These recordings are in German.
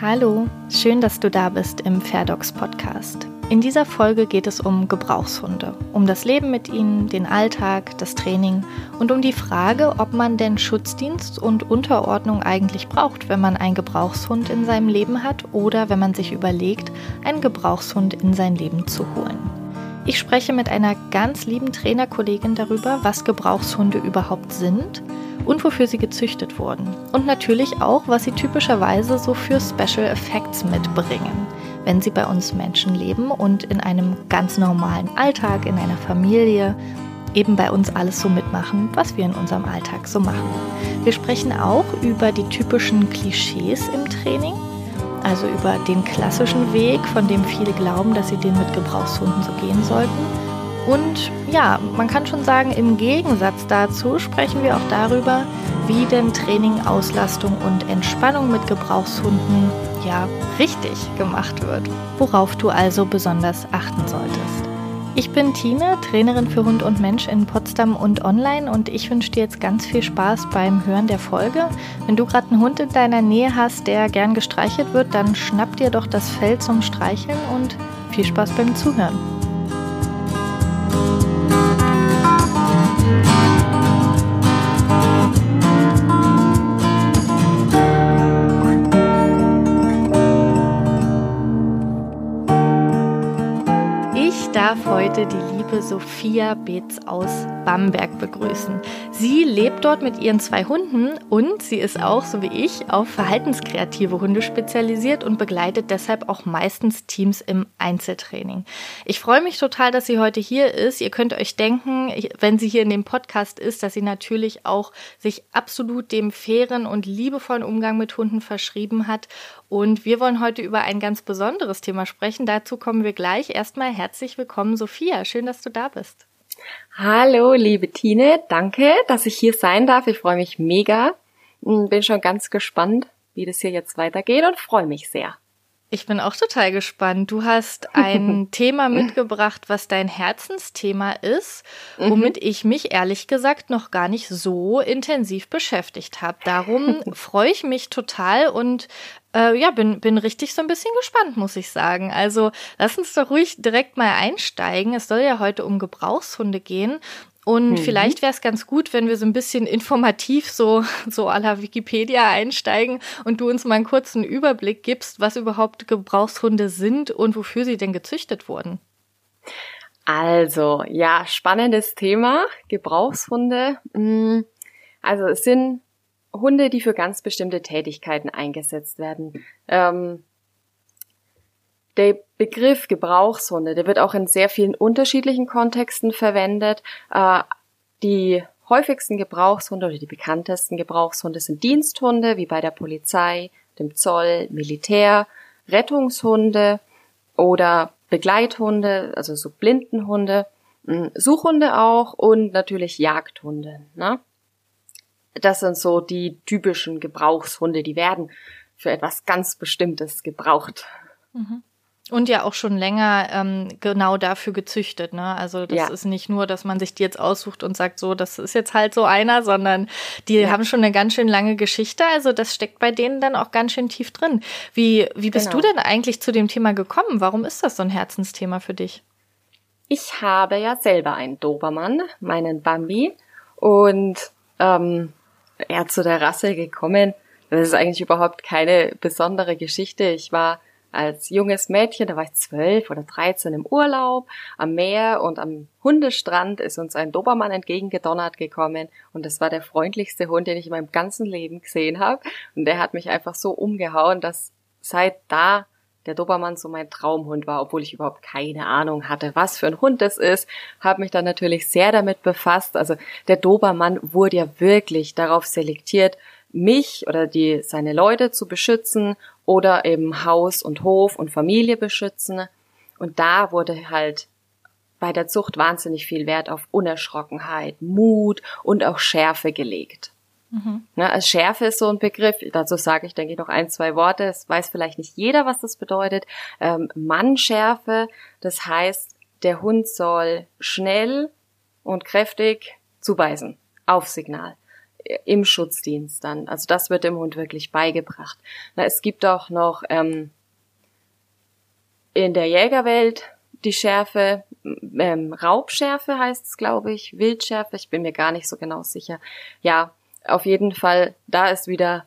Hallo, schön, dass du da bist im Fairdocs Podcast. In dieser Folge geht es um Gebrauchshunde, um das Leben mit ihnen, den Alltag, das Training und um die Frage, ob man denn Schutzdienst und Unterordnung eigentlich braucht, wenn man einen Gebrauchshund in seinem Leben hat oder wenn man sich überlegt, einen Gebrauchshund in sein Leben zu holen. Ich spreche mit einer ganz lieben Trainerkollegin darüber, was Gebrauchshunde überhaupt sind und wofür sie gezüchtet wurden. Und natürlich auch, was sie typischerweise so für Special Effects mitbringen, wenn sie bei uns Menschen leben und in einem ganz normalen Alltag, in einer Familie, eben bei uns alles so mitmachen, was wir in unserem Alltag so machen. Wir sprechen auch über die typischen Klischees im Training, also über den klassischen Weg, von dem viele glauben, dass sie den mit Gebrauchshunden so gehen sollten und ja, man kann schon sagen, im Gegensatz dazu sprechen wir auch darüber, wie denn Training, Auslastung und Entspannung mit Gebrauchshunden ja richtig gemacht wird, worauf du also besonders achten solltest. Ich bin Tine, Trainerin für Hund und Mensch in Potsdam und online und ich wünsche dir jetzt ganz viel Spaß beim Hören der Folge. Wenn du gerade einen Hund in deiner Nähe hast, der gern gestreichelt wird, dann schnapp dir doch das Fell zum Streicheln und viel Spaß beim Zuhören. Darf heute die liebe Sophia Beetz aus Bamberg begrüßen. Sie lebt dort mit ihren zwei Hunden und sie ist auch, so wie ich, auf verhaltenskreative Hunde spezialisiert und begleitet deshalb auch meistens Teams im Einzeltraining. Ich freue mich total, dass sie heute hier ist. Ihr könnt euch denken, wenn sie hier in dem Podcast ist, dass sie natürlich auch sich absolut dem fairen und liebevollen Umgang mit Hunden verschrieben hat und wir wollen heute über ein ganz besonderes Thema sprechen. Dazu kommen wir gleich. Erstmal herzlich willkommen, Sophia. Schön, dass du da bist. Hallo, liebe Tine. Danke, dass ich hier sein darf. Ich freue mich mega. Bin schon ganz gespannt, wie das hier jetzt weitergeht und freue mich sehr. Ich bin auch total gespannt. Du hast ein Thema mitgebracht, was dein Herzensthema ist, womit mhm. ich mich ehrlich gesagt noch gar nicht so intensiv beschäftigt habe. Darum freue ich mich total und äh, ja, bin, bin richtig so ein bisschen gespannt, muss ich sagen. Also lass uns doch ruhig direkt mal einsteigen. Es soll ja heute um Gebrauchshunde gehen. Und mhm. vielleicht wäre es ganz gut, wenn wir so ein bisschen informativ so, so à la Wikipedia einsteigen und du uns mal einen kurzen Überblick gibst, was überhaupt Gebrauchshunde sind und wofür sie denn gezüchtet wurden. Also, ja, spannendes Thema. Gebrauchshunde. Mm, also, es sind Hunde, die für ganz bestimmte Tätigkeiten eingesetzt werden. Ähm, der Begriff Gebrauchshunde, der wird auch in sehr vielen unterschiedlichen Kontexten verwendet. Äh, die häufigsten Gebrauchshunde oder die bekanntesten Gebrauchshunde sind Diensthunde, wie bei der Polizei, dem Zoll, Militär, Rettungshunde oder Begleithunde, also so Blindenhunde, hm, Suchhunde auch und natürlich Jagdhunde. Ne? Das sind so die typischen Gebrauchshunde, die werden für etwas ganz Bestimmtes gebraucht. Mhm. Und ja auch schon länger ähm, genau dafür gezüchtet, ne? Also das ja. ist nicht nur, dass man sich die jetzt aussucht und sagt, so, das ist jetzt halt so einer, sondern die ja. haben schon eine ganz schön lange Geschichte. Also das steckt bei denen dann auch ganz schön tief drin. Wie, wie bist genau. du denn eigentlich zu dem Thema gekommen? Warum ist das so ein Herzensthema für dich? Ich habe ja selber einen Dobermann, meinen Bambi, und ähm, er zu der Rasse gekommen. Das ist eigentlich überhaupt keine besondere Geschichte. Ich war als junges Mädchen, da war ich zwölf oder dreizehn im Urlaub am Meer und am Hundestrand ist uns ein Dobermann entgegengedonnert gekommen und das war der freundlichste Hund, den ich in meinem ganzen Leben gesehen habe und der hat mich einfach so umgehauen, dass seit da der Dobermann so mein Traumhund war, obwohl ich überhaupt keine Ahnung hatte, was für ein Hund das ist, habe mich dann natürlich sehr damit befasst. Also der Dobermann wurde ja wirklich darauf selektiert, mich oder die seine Leute zu beschützen oder eben Haus und Hof und Familie beschützen. Und da wurde halt bei der Zucht wahnsinnig viel Wert auf Unerschrockenheit, Mut und auch Schärfe gelegt. Mhm. Ne, also Schärfe ist so ein Begriff, dazu sage ich, denke ich, noch ein, zwei Worte. Es weiß vielleicht nicht jeder, was das bedeutet. Ähm, Mannschärfe, das heißt, der Hund soll schnell und kräftig zubeißen, auf Signal. Im Schutzdienst dann. Also das wird dem Hund wirklich beigebracht. Na, es gibt auch noch ähm, in der Jägerwelt die Schärfe, ähm, Raubschärfe heißt es, glaube ich, Wildschärfe, ich bin mir gar nicht so genau sicher. Ja, auf jeden Fall, da ist wieder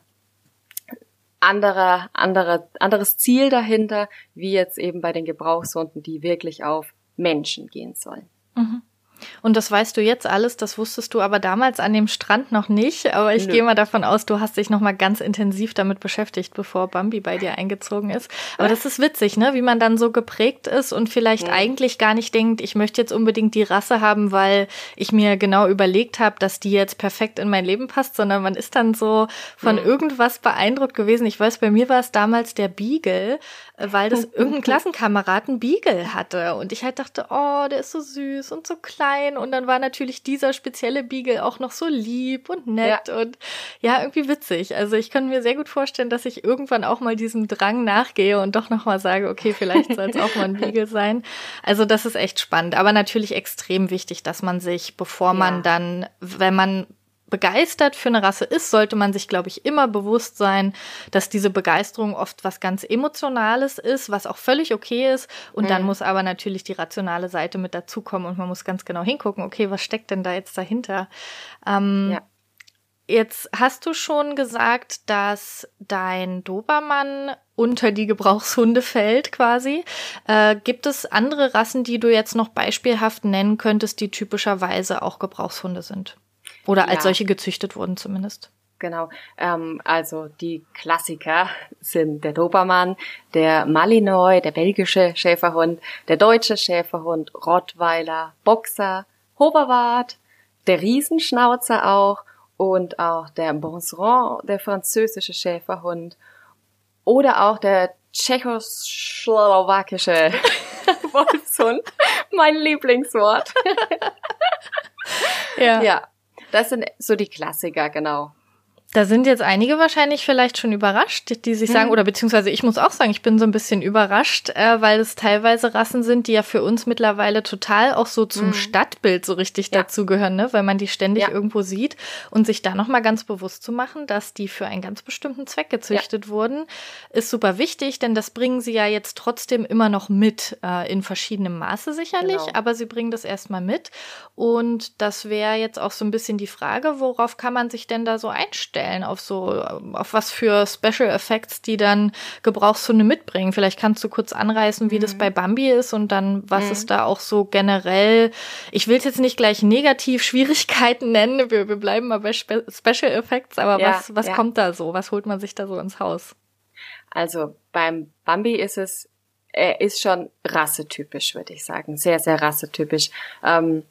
anderer, anderer, anderes Ziel dahinter, wie jetzt eben bei den Gebrauchshunden, die wirklich auf Menschen gehen sollen. Mhm. Und das weißt du jetzt alles, das wusstest du aber damals an dem Strand noch nicht. Aber ich Nö. gehe mal davon aus, du hast dich noch mal ganz intensiv damit beschäftigt, bevor Bambi bei dir eingezogen ist. Aber das ist witzig, ne? Wie man dann so geprägt ist und vielleicht ja. eigentlich gar nicht denkt, ich möchte jetzt unbedingt die Rasse haben, weil ich mir genau überlegt habe, dass die jetzt perfekt in mein Leben passt, sondern man ist dann so von ja. irgendwas beeindruckt gewesen. Ich weiß, bei mir war es damals der Beagle, weil das irgendein Klassenkameraden Beagle hatte. Und ich halt dachte, oh, der ist so süß und so klein. Und dann war natürlich dieser spezielle Beagle auch noch so lieb und nett ja. und ja, irgendwie witzig. Also ich kann mir sehr gut vorstellen, dass ich irgendwann auch mal diesem Drang nachgehe und doch nochmal sage, okay, vielleicht soll es auch mal ein Beagle sein. Also das ist echt spannend. Aber natürlich extrem wichtig, dass man sich, bevor man ja. dann, wenn man begeistert für eine Rasse ist, sollte man sich, glaube ich, immer bewusst sein, dass diese Begeisterung oft was ganz Emotionales ist, was auch völlig okay ist. Und mhm. dann muss aber natürlich die rationale Seite mit dazukommen und man muss ganz genau hingucken, okay, was steckt denn da jetzt dahinter? Ähm, ja. Jetzt hast du schon gesagt, dass dein Dobermann unter die Gebrauchshunde fällt quasi. Äh, gibt es andere Rassen, die du jetzt noch beispielhaft nennen könntest, die typischerweise auch Gebrauchshunde sind? Oder als ja. solche gezüchtet wurden zumindest. Genau. Ähm, also die Klassiker sind der Dobermann, der Malinois, der belgische Schäferhund, der deutsche Schäferhund, Rottweiler, Boxer, Hoberwart, der Riesenschnauzer auch und auch der Bonseron, der französische Schäferhund oder auch der tschechoslowakische Wolfshund, mein Lieblingswort. ja. ja. Das sind so die Klassiker, genau. Da sind jetzt einige wahrscheinlich vielleicht schon überrascht, die sich sagen, mhm. oder beziehungsweise ich muss auch sagen, ich bin so ein bisschen überrascht, äh, weil es teilweise Rassen sind, die ja für uns mittlerweile total auch so zum mhm. Stadtbild so richtig ja. dazugehören, ne? weil man die ständig ja. irgendwo sieht und sich da nochmal ganz bewusst zu machen, dass die für einen ganz bestimmten Zweck gezüchtet ja. wurden, ist super wichtig, denn das bringen sie ja jetzt trotzdem immer noch mit, äh, in verschiedenem Maße sicherlich, genau. aber sie bringen das erstmal mit und das wäre jetzt auch so ein bisschen die Frage, worauf kann man sich denn da so einstellen? Einstellen auf so, auf was für Special Effects die dann Gebrauchshunde mitbringen. Vielleicht kannst du kurz anreißen, wie mhm. das bei Bambi ist und dann, was mhm. ist da auch so generell, ich will es jetzt nicht gleich negativ Schwierigkeiten nennen, wir, wir bleiben mal bei Spe Special Effects, aber ja, was, was ja. kommt da so? Was holt man sich da so ins Haus? Also beim Bambi ist es, er ist schon rassetypisch, würde ich sagen. Sehr, sehr rassetypisch. Ähm,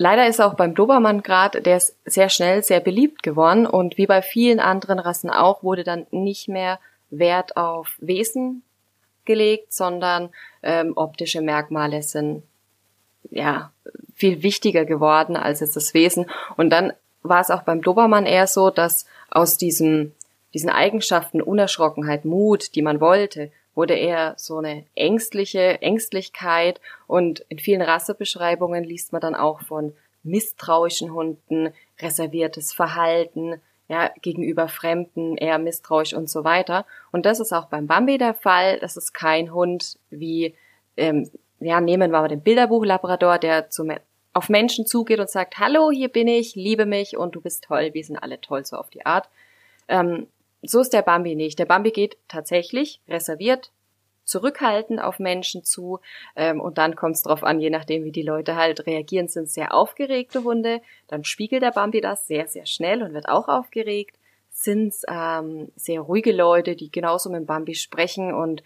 Leider ist auch beim Dobermann gerade, der ist sehr schnell sehr beliebt geworden und wie bei vielen anderen Rassen auch, wurde dann nicht mehr Wert auf Wesen gelegt, sondern ähm, optische Merkmale sind ja viel wichtiger geworden als jetzt das Wesen. Und dann war es auch beim Dobermann eher so, dass aus diesen, diesen Eigenschaften Unerschrockenheit, Mut, die man wollte, wurde eher so eine ängstliche Ängstlichkeit und in vielen Rassebeschreibungen liest man dann auch von misstrauischen Hunden, reserviertes Verhalten, ja, gegenüber Fremden eher misstrauisch und so weiter. Und das ist auch beim Bambi der Fall. Das ist kein Hund wie, ähm, ja, nehmen wir mal den Bilderbuch Labrador, der zum, auf Menschen zugeht und sagt, hallo, hier bin ich, liebe mich und du bist toll, wir sind alle toll, so auf die Art. Ähm, so ist der Bambi nicht. Der Bambi geht tatsächlich reserviert, zurückhaltend auf Menschen zu ähm, und dann kommt es drauf an, je nachdem wie die Leute halt reagieren, sind sehr aufgeregte Hunde, dann spiegelt der Bambi das sehr, sehr schnell und wird auch aufgeregt. Sind ähm, sehr ruhige Leute, die genauso mit dem Bambi sprechen und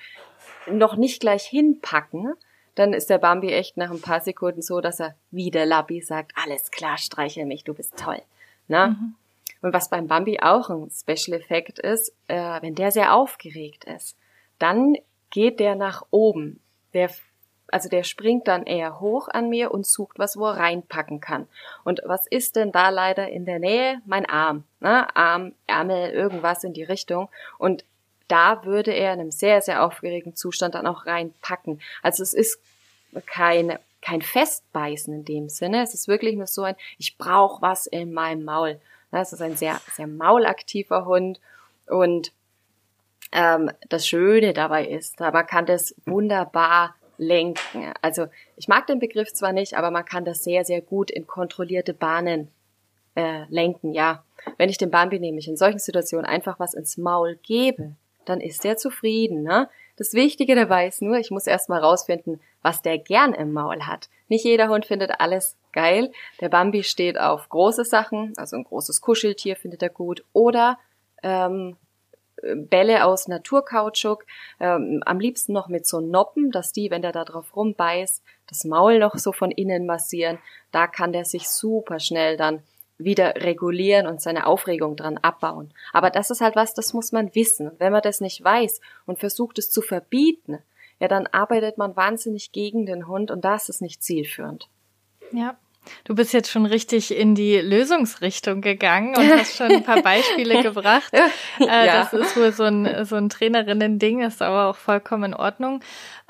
noch nicht gleich hinpacken, dann ist der Bambi echt nach ein paar Sekunden so, dass er wie der Labby sagt, alles klar, streichel mich, du bist toll. Na? Mhm. Und was beim Bambi auch ein Special Effekt ist, äh, wenn der sehr aufgeregt ist, dann geht der nach oben. Der, also der springt dann eher hoch an mir und sucht was, wo er reinpacken kann. Und was ist denn da leider in der Nähe? Mein Arm. Ne? Arm, Ärmel, irgendwas in die Richtung. Und da würde er in einem sehr, sehr aufgeregten Zustand dann auch reinpacken. Also es ist kein, kein Festbeißen in dem Sinne. Es ist wirklich nur so ein, ich brauche was in meinem Maul. Das ist ein sehr, sehr maulaktiver Hund und ähm, das Schöne dabei ist, man kann das wunderbar lenken. Also ich mag den Begriff zwar nicht, aber man kann das sehr, sehr gut in kontrollierte Bahnen äh, lenken. Ja, wenn ich den Bambi nämlich in solchen Situationen einfach was ins Maul gebe, dann ist er zufrieden. Ne? Das Wichtige dabei ist nur, ich muss erstmal rausfinden, was der gern im Maul hat. Nicht jeder Hund findet alles geil. Der Bambi steht auf große Sachen, also ein großes Kuscheltier findet er gut. Oder ähm, Bälle aus Naturkautschuk, ähm, am liebsten noch mit so Noppen, dass die, wenn der da drauf rumbeißt, das Maul noch so von innen massieren. Da kann der sich super schnell dann wieder regulieren und seine Aufregung dran abbauen. Aber das ist halt was, das muss man wissen. Wenn man das nicht weiß und versucht es zu verbieten, ja, dann arbeitet man wahnsinnig gegen den Hund und da ist nicht zielführend. Ja. Du bist jetzt schon richtig in die Lösungsrichtung gegangen und hast schon ein paar Beispiele gebracht. Äh, ja. Das ist wohl so ein, so ein Trainerinnen-Ding, ist aber auch vollkommen in Ordnung.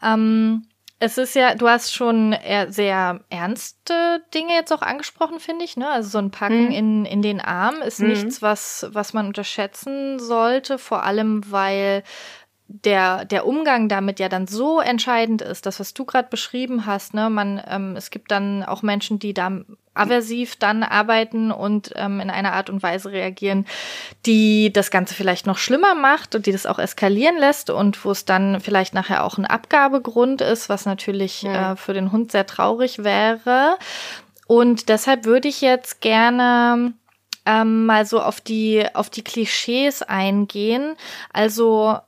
Ähm, es ist ja, du hast schon sehr ernste Dinge jetzt auch angesprochen, finde ich. Ne? Also so ein Packen hm. in, in den Arm ist hm. nichts, was, was man unterschätzen sollte, vor allem weil der, der Umgang damit ja dann so entscheidend ist, das, was du gerade beschrieben hast, ne, man, ähm, es gibt dann auch Menschen, die da aversiv dann arbeiten und ähm, in einer Art und Weise reagieren, die das Ganze vielleicht noch schlimmer macht und die das auch eskalieren lässt und wo es dann vielleicht nachher auch ein Abgabegrund ist, was natürlich ja. äh, für den Hund sehr traurig wäre. Und deshalb würde ich jetzt gerne ähm, mal so auf die auf die Klischees eingehen. Also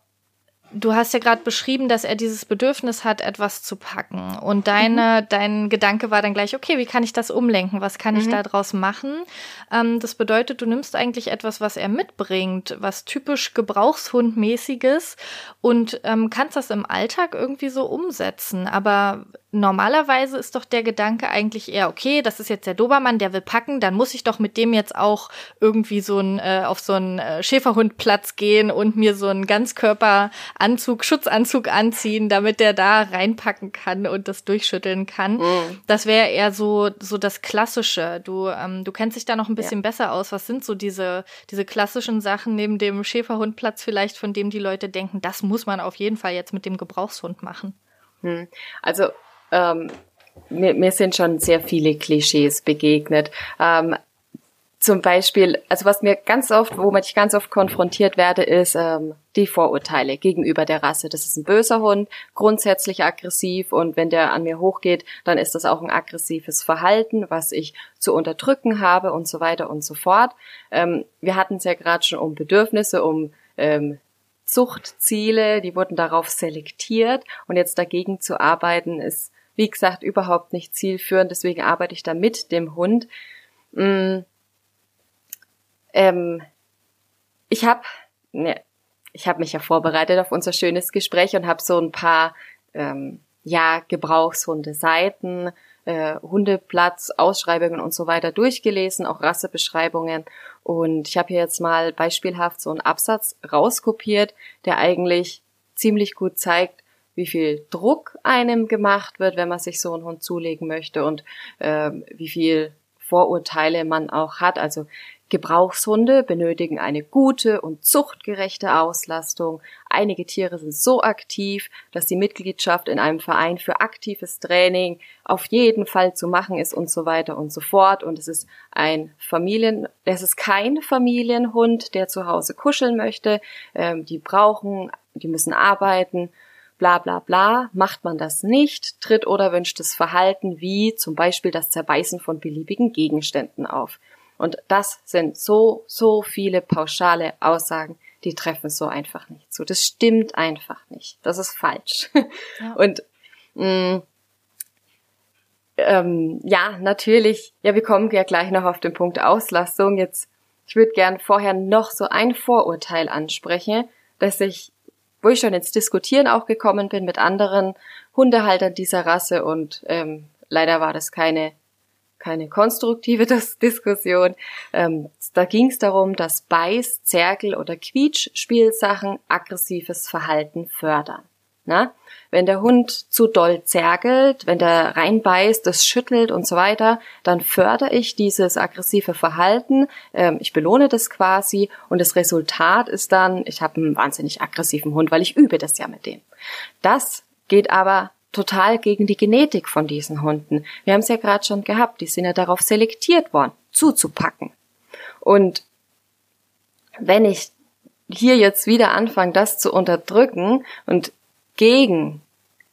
Du hast ja gerade beschrieben, dass er dieses Bedürfnis hat, etwas zu packen. Und deine, mhm. dein Gedanke war dann gleich, okay, wie kann ich das umlenken? Was kann mhm. ich da draus machen? Ähm, das bedeutet, du nimmst eigentlich etwas, was er mitbringt, was typisch Gebrauchshundmäßiges und ähm, kannst das im Alltag irgendwie so umsetzen. Aber normalerweise ist doch der Gedanke eigentlich eher, okay, das ist jetzt der Dobermann, der will packen, dann muss ich doch mit dem jetzt auch irgendwie so ein, äh, auf so einen äh, Schäferhundplatz gehen und mir so einen Ganzkörperanzug, Schutzanzug anziehen, damit der da reinpacken kann und das durchschütteln kann. Mhm. Das wäre eher so, so das Klassische. Du, ähm, du kennst dich da noch ein bisschen ja. besser aus. Was sind so diese, diese klassischen Sachen neben dem Schäferhundplatz vielleicht, von dem die Leute denken, das muss man auf jeden Fall jetzt mit dem Gebrauchshund machen? Hm. Also ähm, mir, mir sind schon sehr viele Klischees begegnet. Ähm, zum Beispiel, also was mir ganz oft, womit ich ganz oft konfrontiert werde, ist ähm, die Vorurteile gegenüber der Rasse. Das ist ein böser Hund, grundsätzlich aggressiv und wenn der an mir hochgeht, dann ist das auch ein aggressives Verhalten, was ich zu unterdrücken habe und so weiter und so fort. Ähm, wir hatten es ja gerade schon um Bedürfnisse, um ähm, Zuchtziele, die wurden darauf selektiert und jetzt dagegen zu arbeiten, ist wie gesagt, überhaupt nicht zielführend. Deswegen arbeite ich da mit dem Hund. Mm, ähm, ich habe ne, ich habe mich ja vorbereitet auf unser schönes Gespräch und habe so ein paar ähm, ja Gebrauchshunde-Seiten, äh, Hundeplatz, Ausschreibungen und so weiter durchgelesen, auch Rassebeschreibungen. Und ich habe hier jetzt mal beispielhaft so einen Absatz rauskopiert, der eigentlich ziemlich gut zeigt, wie viel Druck einem gemacht wird, wenn man sich so einen Hund zulegen möchte und äh, wie viel Vorurteile man auch hat. Also Gebrauchshunde benötigen eine gute und zuchtgerechte Auslastung. Einige Tiere sind so aktiv, dass die Mitgliedschaft in einem Verein für aktives Training auf jeden Fall zu machen ist und so weiter und so fort. Und es ist ein Familien, es ist kein Familienhund, der zu Hause kuscheln möchte. Ähm, die brauchen, die müssen arbeiten bla bla bla, macht man das nicht, tritt oder wünschtes Verhalten wie zum Beispiel das Zerbeißen von beliebigen Gegenständen auf. Und das sind so, so viele pauschale Aussagen, die treffen so einfach nicht zu. Das stimmt einfach nicht. Das ist falsch. Ja. Und mh, mm, ähm, ja, natürlich, ja, wir kommen ja gleich noch auf den Punkt Auslastung. Jetzt, ich würde gern vorher noch so ein Vorurteil ansprechen, das ich wo ich schon ins Diskutieren auch gekommen bin mit anderen Hundehaltern dieser Rasse und ähm, leider war das keine keine konstruktive Diskussion. Ähm, da ging es darum, dass Beiß, Zerkel oder Quietsch-Spielsachen aggressives Verhalten fördern. Na? Wenn der Hund zu doll zergelt, wenn der reinbeißt, das schüttelt und so weiter, dann fördere ich dieses aggressive Verhalten. Ähm, ich belohne das quasi und das Resultat ist dann, ich habe einen wahnsinnig aggressiven Hund, weil ich übe das ja mit dem. Das geht aber total gegen die Genetik von diesen Hunden. Wir haben es ja gerade schon gehabt, die sind ja darauf selektiert worden, zuzupacken. Und wenn ich hier jetzt wieder anfange, das zu unterdrücken und gegen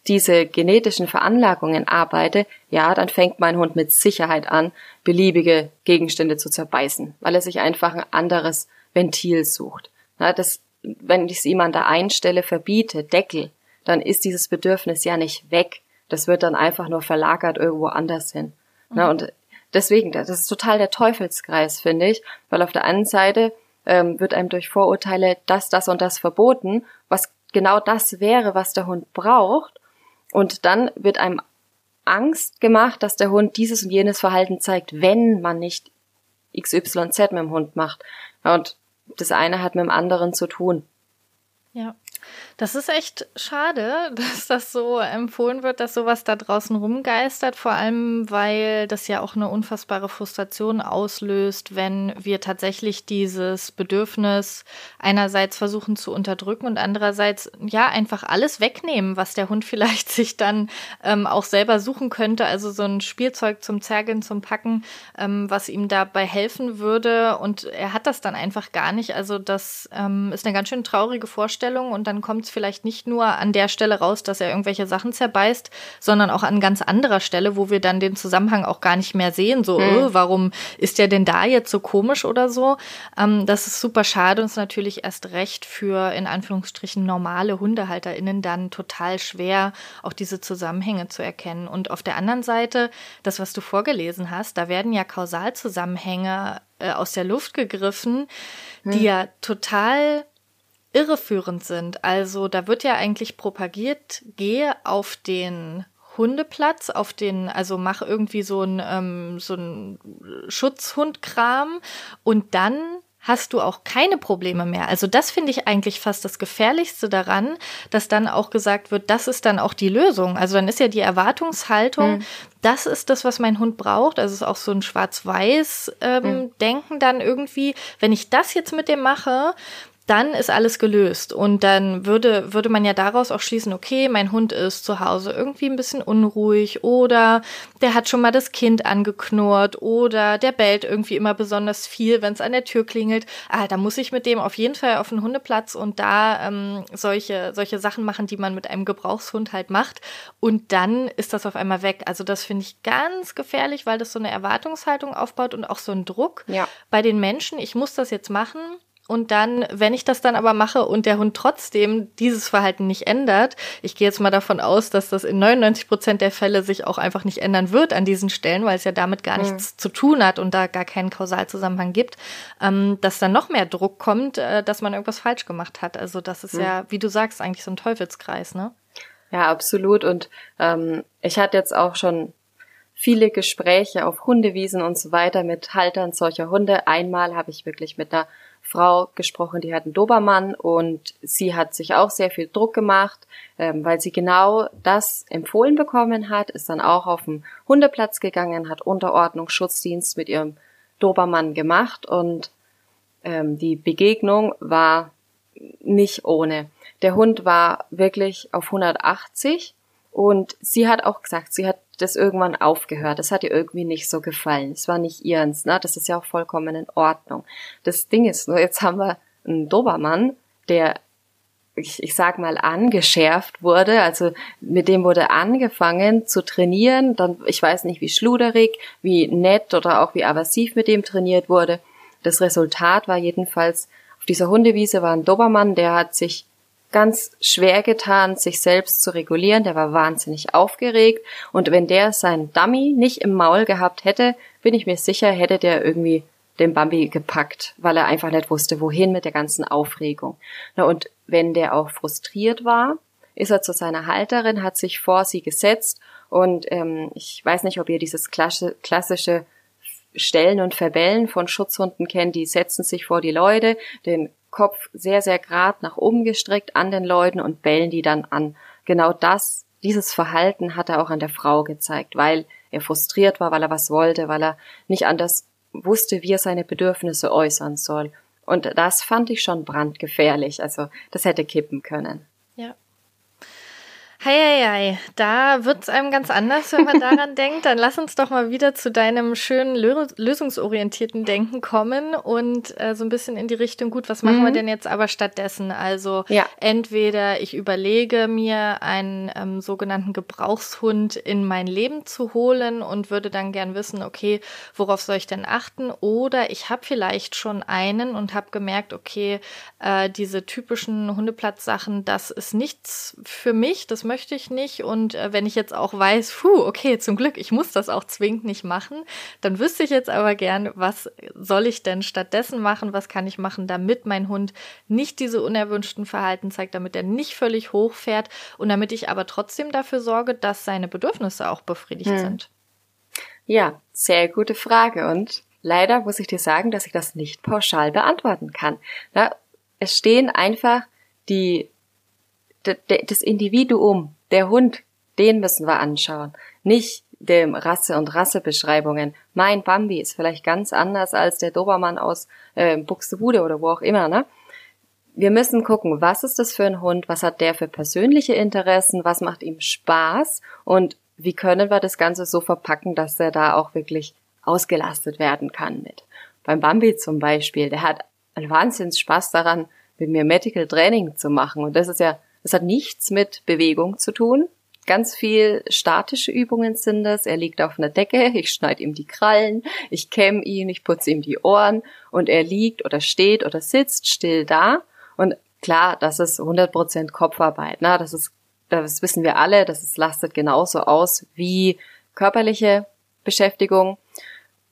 diese genetischen Veranlagungen arbeite, ja, dann fängt mein Hund mit Sicherheit an, beliebige Gegenstände zu zerbeißen, weil er sich einfach ein anderes Ventil sucht. Na, das, wenn ich es ihm an der einen Stelle verbiete, Deckel, dann ist dieses Bedürfnis ja nicht weg. Das wird dann einfach nur verlagert irgendwo anders hin. Mhm. Na, und deswegen, das ist total der Teufelskreis, finde ich, weil auf der einen Seite ähm, wird einem durch Vorurteile das, das und das verboten, was genau das wäre, was der Hund braucht. Und dann wird einem Angst gemacht, dass der Hund dieses und jenes Verhalten zeigt, wenn man nicht XYZ mit dem Hund macht. Und das eine hat mit dem anderen zu tun. Ja. Das ist echt schade, dass das so empfohlen wird, dass sowas da draußen rumgeistert, vor allem weil das ja auch eine unfassbare Frustration auslöst, wenn wir tatsächlich dieses Bedürfnis einerseits versuchen zu unterdrücken und andererseits ja einfach alles wegnehmen, was der Hund vielleicht sich dann ähm, auch selber suchen könnte, also so ein Spielzeug zum Zergeln, zum Packen, ähm, was ihm dabei helfen würde. Und er hat das dann einfach gar nicht. Also das ähm, ist eine ganz schön traurige Vorstellung. Und dann kommt vielleicht nicht nur an der Stelle raus, dass er irgendwelche Sachen zerbeißt, sondern auch an ganz anderer Stelle, wo wir dann den Zusammenhang auch gar nicht mehr sehen. So, hm. oh, warum ist der denn da jetzt so komisch oder so? Ähm, das ist super schade und ist natürlich erst recht für in Anführungsstrichen normale HundehalterInnen dann total schwer, auch diese Zusammenhänge zu erkennen. Und auf der anderen Seite, das, was du vorgelesen hast, da werden ja Kausalzusammenhänge äh, aus der Luft gegriffen, hm. die ja total irreführend sind. Also da wird ja eigentlich propagiert, gehe auf den Hundeplatz, auf den, also mach irgendwie so ein, ähm, so ein Schutzhundkram und dann hast du auch keine Probleme mehr. Also das finde ich eigentlich fast das Gefährlichste daran, dass dann auch gesagt wird, das ist dann auch die Lösung. Also dann ist ja die Erwartungshaltung, hm. das ist das, was mein Hund braucht. Also es ist auch so ein Schwarz-Weiß-Denken ähm, hm. dann irgendwie. Wenn ich das jetzt mit dem mache, dann ist alles gelöst. Und dann würde, würde man ja daraus auch schließen, okay, mein Hund ist zu Hause irgendwie ein bisschen unruhig oder der hat schon mal das Kind angeknurrt oder der bellt irgendwie immer besonders viel, wenn es an der Tür klingelt. Ah, da muss ich mit dem auf jeden Fall auf den Hundeplatz und da ähm, solche, solche Sachen machen, die man mit einem Gebrauchshund halt macht. Und dann ist das auf einmal weg. Also das finde ich ganz gefährlich, weil das so eine Erwartungshaltung aufbaut und auch so einen Druck ja. bei den Menschen. Ich muss das jetzt machen und dann, wenn ich das dann aber mache und der Hund trotzdem dieses Verhalten nicht ändert, ich gehe jetzt mal davon aus, dass das in 99 Prozent der Fälle sich auch einfach nicht ändern wird an diesen Stellen, weil es ja damit gar nichts mhm. zu tun hat und da gar keinen Kausalzusammenhang gibt, ähm, dass dann noch mehr Druck kommt, äh, dass man irgendwas falsch gemacht hat. Also das ist mhm. ja, wie du sagst, eigentlich so ein Teufelskreis, ne? Ja, absolut. Und ähm, ich hatte jetzt auch schon viele Gespräche auf Hundewiesen und so weiter mit Haltern solcher Hunde. Einmal habe ich wirklich mit einer Frau gesprochen, die hat einen Dobermann und sie hat sich auch sehr viel Druck gemacht, ähm, weil sie genau das empfohlen bekommen hat, ist dann auch auf den Hundeplatz gegangen, hat Unterordnung, Schutzdienst mit ihrem Dobermann gemacht und ähm, die Begegnung war nicht ohne. Der Hund war wirklich auf 180 und sie hat auch gesagt, sie hat das irgendwann aufgehört. Das hat ihr irgendwie nicht so gefallen. Es war nicht ihrens, ne? Das ist ja auch vollkommen in Ordnung. Das Ding ist nur, jetzt haben wir einen Dobermann, der ich, ich sag mal, angeschärft wurde. Also mit dem wurde angefangen zu trainieren. Dann, ich weiß nicht, wie schluderig, wie nett oder auch wie aversiv mit dem trainiert wurde. Das Resultat war jedenfalls, auf dieser Hundewiese war ein Dobermann, der hat sich ganz schwer getan, sich selbst zu regulieren. Der war wahnsinnig aufgeregt. Und wenn der seinen Dummy nicht im Maul gehabt hätte, bin ich mir sicher, hätte der irgendwie den Bambi gepackt, weil er einfach nicht wusste, wohin mit der ganzen Aufregung. Na, und wenn der auch frustriert war, ist er zu seiner Halterin, hat sich vor sie gesetzt und ähm, ich weiß nicht, ob ihr dieses klassische Stellen und Verbellen von Schutzhunden kennt, die setzen sich vor die Leute, den Kopf sehr, sehr grad nach oben gestreckt an den Leuten und bellen die dann an. genau das, dieses Verhalten hat er auch an der Frau gezeigt, weil er frustriert war, weil er was wollte, weil er nicht anders wusste, wie er seine Bedürfnisse äußern soll. Und das fand ich schon brandgefährlich. Also das hätte kippen können. Ja. Heieiei, da wird's einem ganz anders, wenn man daran denkt. Dann lass uns doch mal wieder zu deinem schönen lösungsorientierten Denken kommen und äh, so ein bisschen in die Richtung, gut, was machen mhm. wir denn jetzt aber stattdessen? Also ja. entweder ich überlege mir einen ähm, sogenannten Gebrauchshund in mein Leben zu holen und würde dann gern wissen, okay, worauf soll ich denn achten? Oder ich habe vielleicht schon einen und habe gemerkt, okay, äh, diese typischen Hundeplatzsachen, das ist nichts für mich, das möchte ich nicht. Und äh, wenn ich jetzt auch weiß, puh, okay, zum Glück, ich muss das auch zwingend nicht machen, dann wüsste ich jetzt aber gern, was soll ich denn stattdessen machen? Was kann ich machen, damit mein Hund nicht diese unerwünschten Verhalten zeigt, damit er nicht völlig hochfährt und damit ich aber trotzdem dafür sorge, dass seine Bedürfnisse auch befriedigt hm. sind? Ja, sehr gute Frage und leider muss ich dir sagen, dass ich das nicht pauschal beantworten kann. Na, es stehen einfach die das Individuum, der Hund, den müssen wir anschauen. Nicht dem Rasse- und Rassebeschreibungen. Mein Bambi ist vielleicht ganz anders als der Dobermann aus äh, Buxtehude oder wo auch immer, ne? Wir müssen gucken, was ist das für ein Hund, was hat der für persönliche Interessen, was macht ihm Spaß und wie können wir das Ganze so verpacken, dass er da auch wirklich ausgelastet werden kann mit. Beim Bambi zum Beispiel, der hat einen Wahnsinns Spaß daran, mit mir Medical Training zu machen und das ist ja es hat nichts mit Bewegung zu tun. Ganz viel statische Übungen sind das. Er liegt auf einer Decke, ich schneide ihm die Krallen, ich kämme ihn, ich putze ihm die Ohren und er liegt oder steht oder sitzt still da. Und klar, das ist 100% Kopfarbeit. Ne? Das ist, das wissen wir alle, das ist, lastet genauso aus wie körperliche Beschäftigung.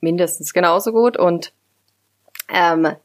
Mindestens genauso gut. Und ähm,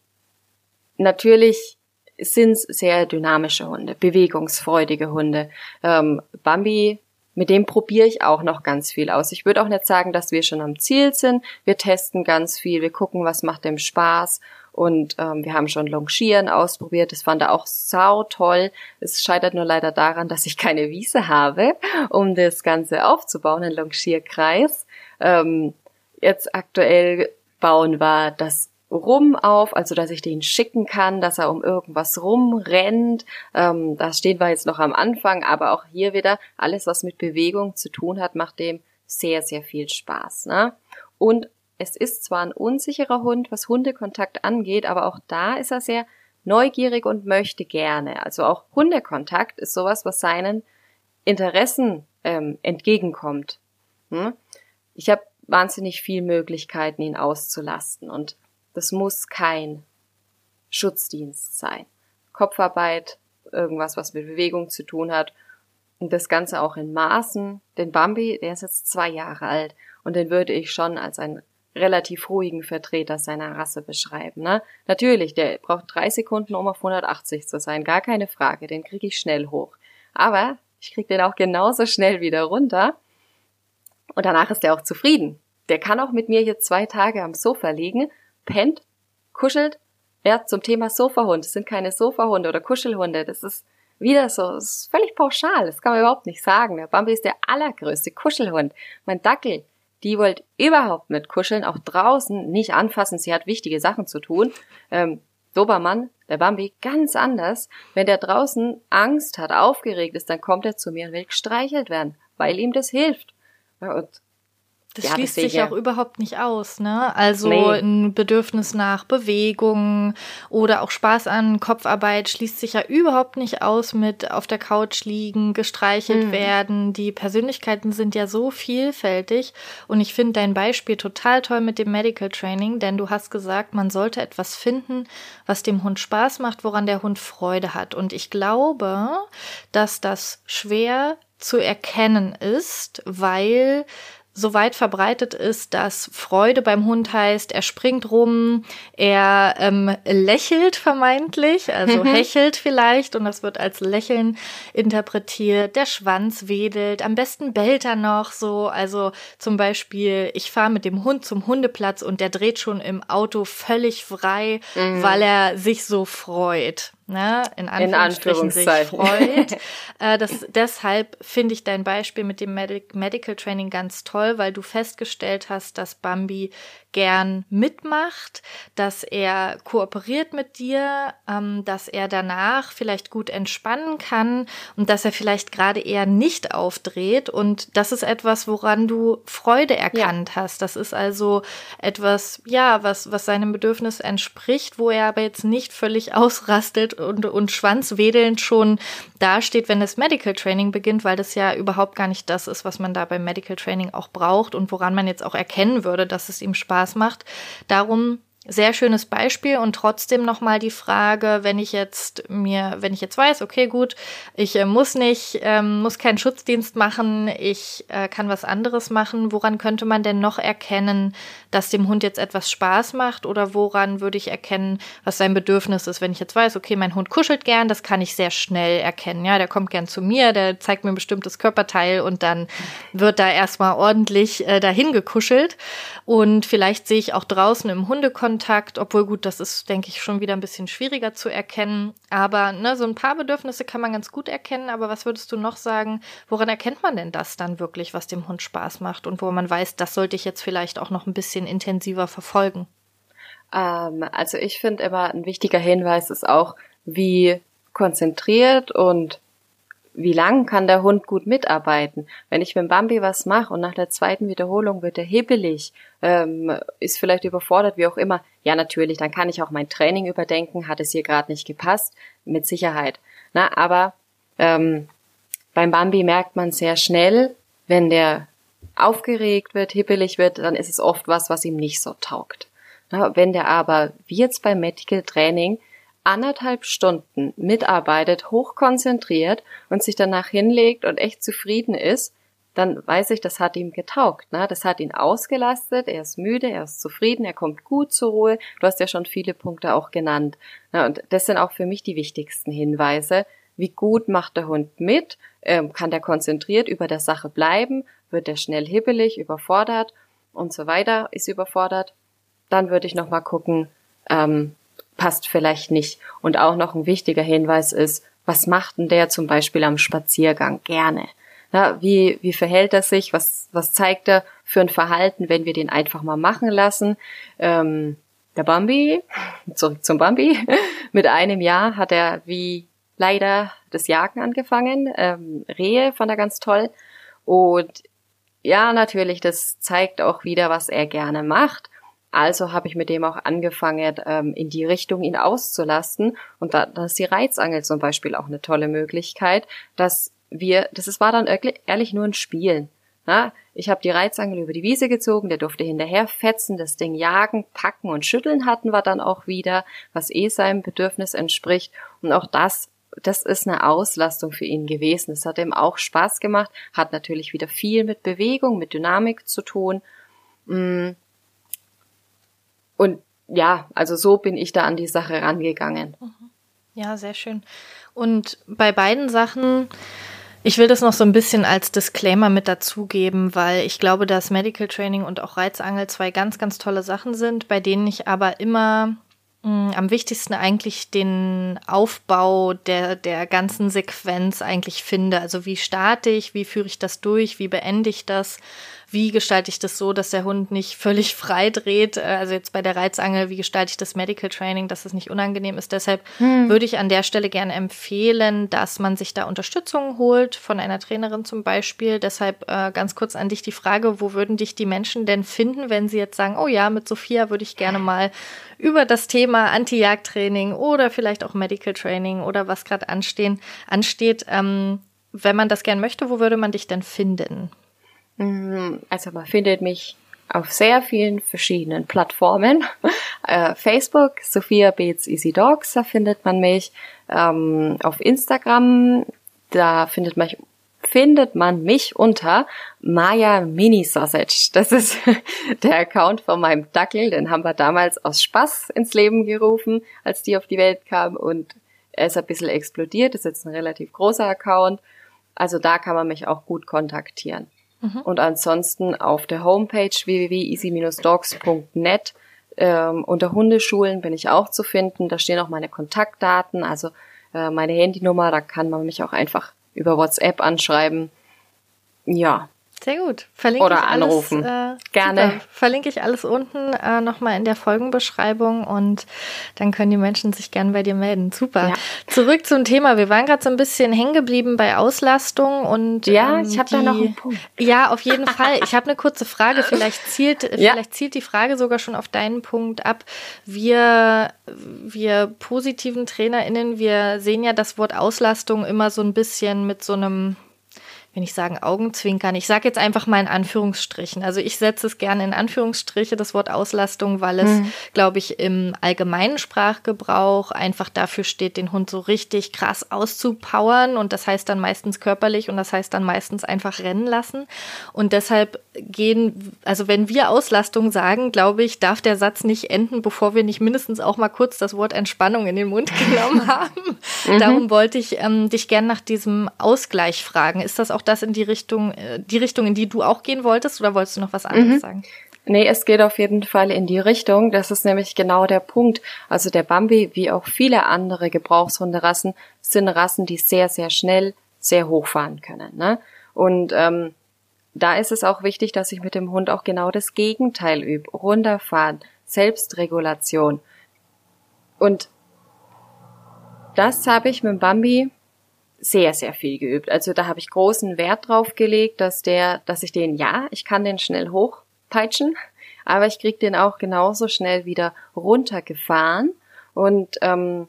natürlich sind sehr dynamische Hunde, bewegungsfreudige Hunde. Ähm, Bambi, mit dem probiere ich auch noch ganz viel aus. Ich würde auch nicht sagen, dass wir schon am Ziel sind. Wir testen ganz viel, wir gucken, was macht dem Spaß. Und ähm, wir haben schon Longieren ausprobiert. Das fand er auch sau toll. Es scheitert nur leider daran, dass ich keine Wiese habe, um das Ganze aufzubauen, einen Longierkreis. Ähm, jetzt aktuell bauen wir das rum auf, also dass ich den schicken kann, dass er um irgendwas rumrennt. Ähm, da stehen wir jetzt noch am Anfang, aber auch hier wieder alles, was mit Bewegung zu tun hat, macht dem sehr, sehr viel Spaß. Ne? Und es ist zwar ein unsicherer Hund, was Hundekontakt angeht, aber auch da ist er sehr neugierig und möchte gerne. Also auch Hundekontakt ist sowas, was seinen Interessen ähm, entgegenkommt. Hm? Ich habe wahnsinnig viel Möglichkeiten, ihn auszulasten und das muss kein Schutzdienst sein. Kopfarbeit, irgendwas, was mit Bewegung zu tun hat. Und das Ganze auch in Maßen. Den Bambi, der ist jetzt zwei Jahre alt. Und den würde ich schon als einen relativ ruhigen Vertreter seiner Rasse beschreiben. Ne? Natürlich, der braucht drei Sekunden, um auf 180 zu sein. Gar keine Frage. Den kriege ich schnell hoch. Aber ich kriege den auch genauso schnell wieder runter. Und danach ist er auch zufrieden. Der kann auch mit mir hier zwei Tage am Sofa liegen pennt, kuschelt. Ja, zum Thema Sofahund. Es sind keine Sofahunde oder Kuschelhunde. Das ist wieder so, das ist völlig pauschal. Das kann man überhaupt nicht sagen. Der Bambi ist der allergrößte Kuschelhund. Mein Dackel, die wollt überhaupt mit kuscheln, auch draußen nicht anfassen. Sie hat wichtige Sachen zu tun. Ähm, Dobermann, der Bambi, ganz anders. Wenn der draußen Angst hat, aufgeregt ist, dann kommt er zu mir und will gestreichelt werden, weil ihm das hilft. Und das ja, schließt sich auch überhaupt nicht aus, ne? Also nee. ein Bedürfnis nach Bewegung oder auch Spaß an Kopfarbeit schließt sich ja überhaupt nicht aus mit auf der Couch liegen, gestreichelt mhm. werden. Die Persönlichkeiten sind ja so vielfältig und ich finde dein Beispiel total toll mit dem Medical Training, denn du hast gesagt, man sollte etwas finden, was dem Hund Spaß macht, woran der Hund Freude hat. Und ich glaube, dass das schwer zu erkennen ist, weil so weit verbreitet ist, dass Freude beim Hund heißt, er springt rum, er ähm, lächelt vermeintlich, also mhm. hechelt vielleicht und das wird als Lächeln interpretiert, der Schwanz wedelt, am besten bellt er noch so, also zum Beispiel, ich fahre mit dem Hund zum Hundeplatz und der dreht schon im Auto völlig frei, mhm. weil er sich so freut. Ne, in Anführungsstrichen, in sich freut. äh, das, deshalb finde ich dein Beispiel mit dem Medic Medical Training ganz toll, weil du festgestellt hast, dass Bambi gern mitmacht, dass er kooperiert mit dir, ähm, dass er danach vielleicht gut entspannen kann und dass er vielleicht gerade eher nicht aufdreht. Und das ist etwas, woran du Freude erkannt ja. hast. Das ist also etwas, ja, was, was seinem Bedürfnis entspricht, wo er aber jetzt nicht völlig ausrastet und, und schwanzwedelnd schon dasteht, wenn das Medical Training beginnt, weil das ja überhaupt gar nicht das ist, was man da beim Medical Training auch braucht und woran man jetzt auch erkennen würde, dass es ihm Spaß macht. Darum sehr schönes Beispiel und trotzdem nochmal die Frage, wenn ich jetzt mir, wenn ich jetzt weiß, okay, gut, ich äh, muss nicht, ähm, muss keinen Schutzdienst machen, ich äh, kann was anderes machen, woran könnte man denn noch erkennen, dass dem Hund jetzt etwas Spaß macht oder woran würde ich erkennen, was sein Bedürfnis ist, wenn ich jetzt weiß, okay, mein Hund kuschelt gern, das kann ich sehr schnell erkennen, ja, der kommt gern zu mir, der zeigt mir ein bestimmtes Körperteil und dann wird da erstmal ordentlich äh, dahin gekuschelt. Und vielleicht sehe ich auch draußen im Hundekontext Kontakt, obwohl gut, das ist, denke ich, schon wieder ein bisschen schwieriger zu erkennen. Aber ne, so ein paar Bedürfnisse kann man ganz gut erkennen. Aber was würdest du noch sagen? Woran erkennt man denn das dann wirklich, was dem Hund Spaß macht und wo man weiß, das sollte ich jetzt vielleicht auch noch ein bisschen intensiver verfolgen? Ähm, also ich finde immer ein wichtiger Hinweis ist auch, wie konzentriert und wie lang kann der Hund gut mitarbeiten? Wenn ich mit Bambi was mache und nach der zweiten Wiederholung wird er hibbelig, ähm, ist vielleicht überfordert, wie auch immer, ja natürlich, dann kann ich auch mein Training überdenken, hat es hier gerade nicht gepasst, mit Sicherheit. Na, aber ähm, beim Bambi merkt man sehr schnell, wenn der aufgeregt wird, hibbelig wird, dann ist es oft was, was ihm nicht so taugt. Na, wenn der aber, wie jetzt beim Medical Training, anderthalb Stunden mitarbeitet, hochkonzentriert und sich danach hinlegt und echt zufrieden ist, dann weiß ich, das hat ihm getaugt. Ne? Das hat ihn ausgelastet, er ist müde, er ist zufrieden, er kommt gut zur Ruhe. Du hast ja schon viele Punkte auch genannt. Ne? Und das sind auch für mich die wichtigsten Hinweise. Wie gut macht der Hund mit? Ähm, kann der konzentriert über der Sache bleiben? Wird er schnell hibbelig, überfordert und so weiter, ist überfordert? Dann würde ich nochmal gucken, ähm, passt vielleicht nicht. Und auch noch ein wichtiger Hinweis ist, was macht denn der zum Beispiel am Spaziergang gerne? Na, wie, wie verhält er sich? Was, was zeigt er für ein Verhalten, wenn wir den einfach mal machen lassen? Ähm, der Bambi, zurück zum Bambi, mit einem Jahr hat er wie leider das Jagen angefangen. Ähm, Rehe fand er ganz toll. Und ja, natürlich, das zeigt auch wieder, was er gerne macht. Also habe ich mit dem auch angefangen, ähm, in die Richtung ihn auszulasten. Und da, da ist die Reizangel zum Beispiel auch eine tolle Möglichkeit, dass wir, das war dann ehrlich nur ein Spielen. Na, ich habe die Reizangel über die Wiese gezogen, der durfte hinterher fetzen, das Ding jagen, packen und schütteln hatten wir dann auch wieder, was eh seinem Bedürfnis entspricht. Und auch das, das ist eine Auslastung für ihn gewesen. Es hat ihm auch Spaß gemacht, hat natürlich wieder viel mit Bewegung, mit Dynamik zu tun. Mm, und ja, also so bin ich da an die Sache rangegangen. Mhm. Ja, sehr schön. Und bei beiden Sachen, ich will das noch so ein bisschen als Disclaimer mit dazugeben, weil ich glaube, dass Medical Training und auch Reizangel zwei ganz, ganz tolle Sachen sind, bei denen ich aber immer mh, mm, am wichtigsten eigentlich den Aufbau der, der ganzen Sequenz eigentlich finde. Also wie starte ich, wie führe ich das durch, wie beende ich das wie gestalte ich das so, dass der Hund nicht völlig frei dreht? Äh, also jetzt bei der Reizangel, wie gestalte ich das Medical Training, dass es nicht unangenehm ist? Deshalb hm. würde ich an der Stelle gerne empfehlen, dass man sich da Unterstützung holt, von einer Trainerin zum Beispiel. Deshalb äh, ganz kurz an dich die Frage, wo würden dich die Menschen denn finden, wenn sie jetzt sagen, oh ja, mit Sophia würde ich gerne mal über das Thema Anti-Jagd-Training oder vielleicht auch Medical Training oder was gerade anstehen, ansteht. Ähm, wenn man das gern möchte, wo würde man dich denn finden? Mm, also man findet mich auf sehr vielen verschiedenen Plattformen. Äh, Facebook, Sophia Beats Easy Dogs, da findet man mich. Ähm, auf Instagram, da findet man, findet man mich unter Maya Mini Sausage. Das ist der Account von meinem Dackel, den haben wir damals aus Spaß ins Leben gerufen, als die auf die Welt kam und er ist ein bisschen explodiert, das ist jetzt ein relativ großer Account. Also da kann man mich auch gut kontaktieren. Mhm. Und ansonsten auf der Homepage www.easy-dogs.net Ähm, unter Hundeschulen bin ich auch zu finden. Da stehen auch meine Kontaktdaten, also äh, meine Handynummer. Da kann man mich auch einfach über WhatsApp anschreiben. Ja, sehr gut. Verlinke Oder ich anrufen. Alles, äh, Gerne. Super. Verlinke ich alles unten äh, nochmal in der Folgenbeschreibung und dann können die Menschen sich gern bei dir melden. Super. Ja. Zurück zum Thema. Wir waren gerade so ein bisschen hängen geblieben bei Auslastung und ja, ähm, ich habe da noch einen Punkt. Ja, auf jeden Fall. Ich habe eine kurze Frage. Vielleicht zielt, ja. vielleicht zielt die Frage sogar schon auf deinen Punkt ab. Wir, wir positiven TrainerInnen, wir sehen ja das Wort Auslastung immer so ein bisschen mit so einem wenn ich sagen Augenzwinkern, ich sage jetzt einfach mal in Anführungsstrichen. Also ich setze es gerne in Anführungsstriche, das Wort Auslastung, weil es, mhm. glaube ich, im allgemeinen Sprachgebrauch einfach dafür steht, den Hund so richtig krass auszupowern. Und das heißt dann meistens körperlich und das heißt dann meistens einfach rennen lassen. Und deshalb gehen, also wenn wir Auslastung sagen, glaube ich, darf der Satz nicht enden, bevor wir nicht mindestens auch mal kurz das Wort Entspannung in den Mund genommen haben. Mhm. Darum wollte ich ähm, dich gern nach diesem Ausgleich fragen. Ist das auch das in die Richtung, äh, die Richtung, in die du auch gehen wolltest, oder wolltest du noch was anderes mhm. sagen? Nee, es geht auf jeden Fall in die Richtung. Das ist nämlich genau der Punkt. Also der Bambi, wie auch viele andere Gebrauchshunderassen, sind Rassen, die sehr, sehr schnell sehr hoch fahren können. Ne? Und ähm, da ist es auch wichtig, dass ich mit dem Hund auch genau das Gegenteil übe. Runterfahren, Selbstregulation. Und das habe ich mit Bambi sehr, sehr viel geübt. Also da habe ich großen Wert drauf gelegt, dass der, dass ich den, ja, ich kann den schnell hochpeitschen, aber ich krieg den auch genauso schnell wieder runtergefahren. Und ähm,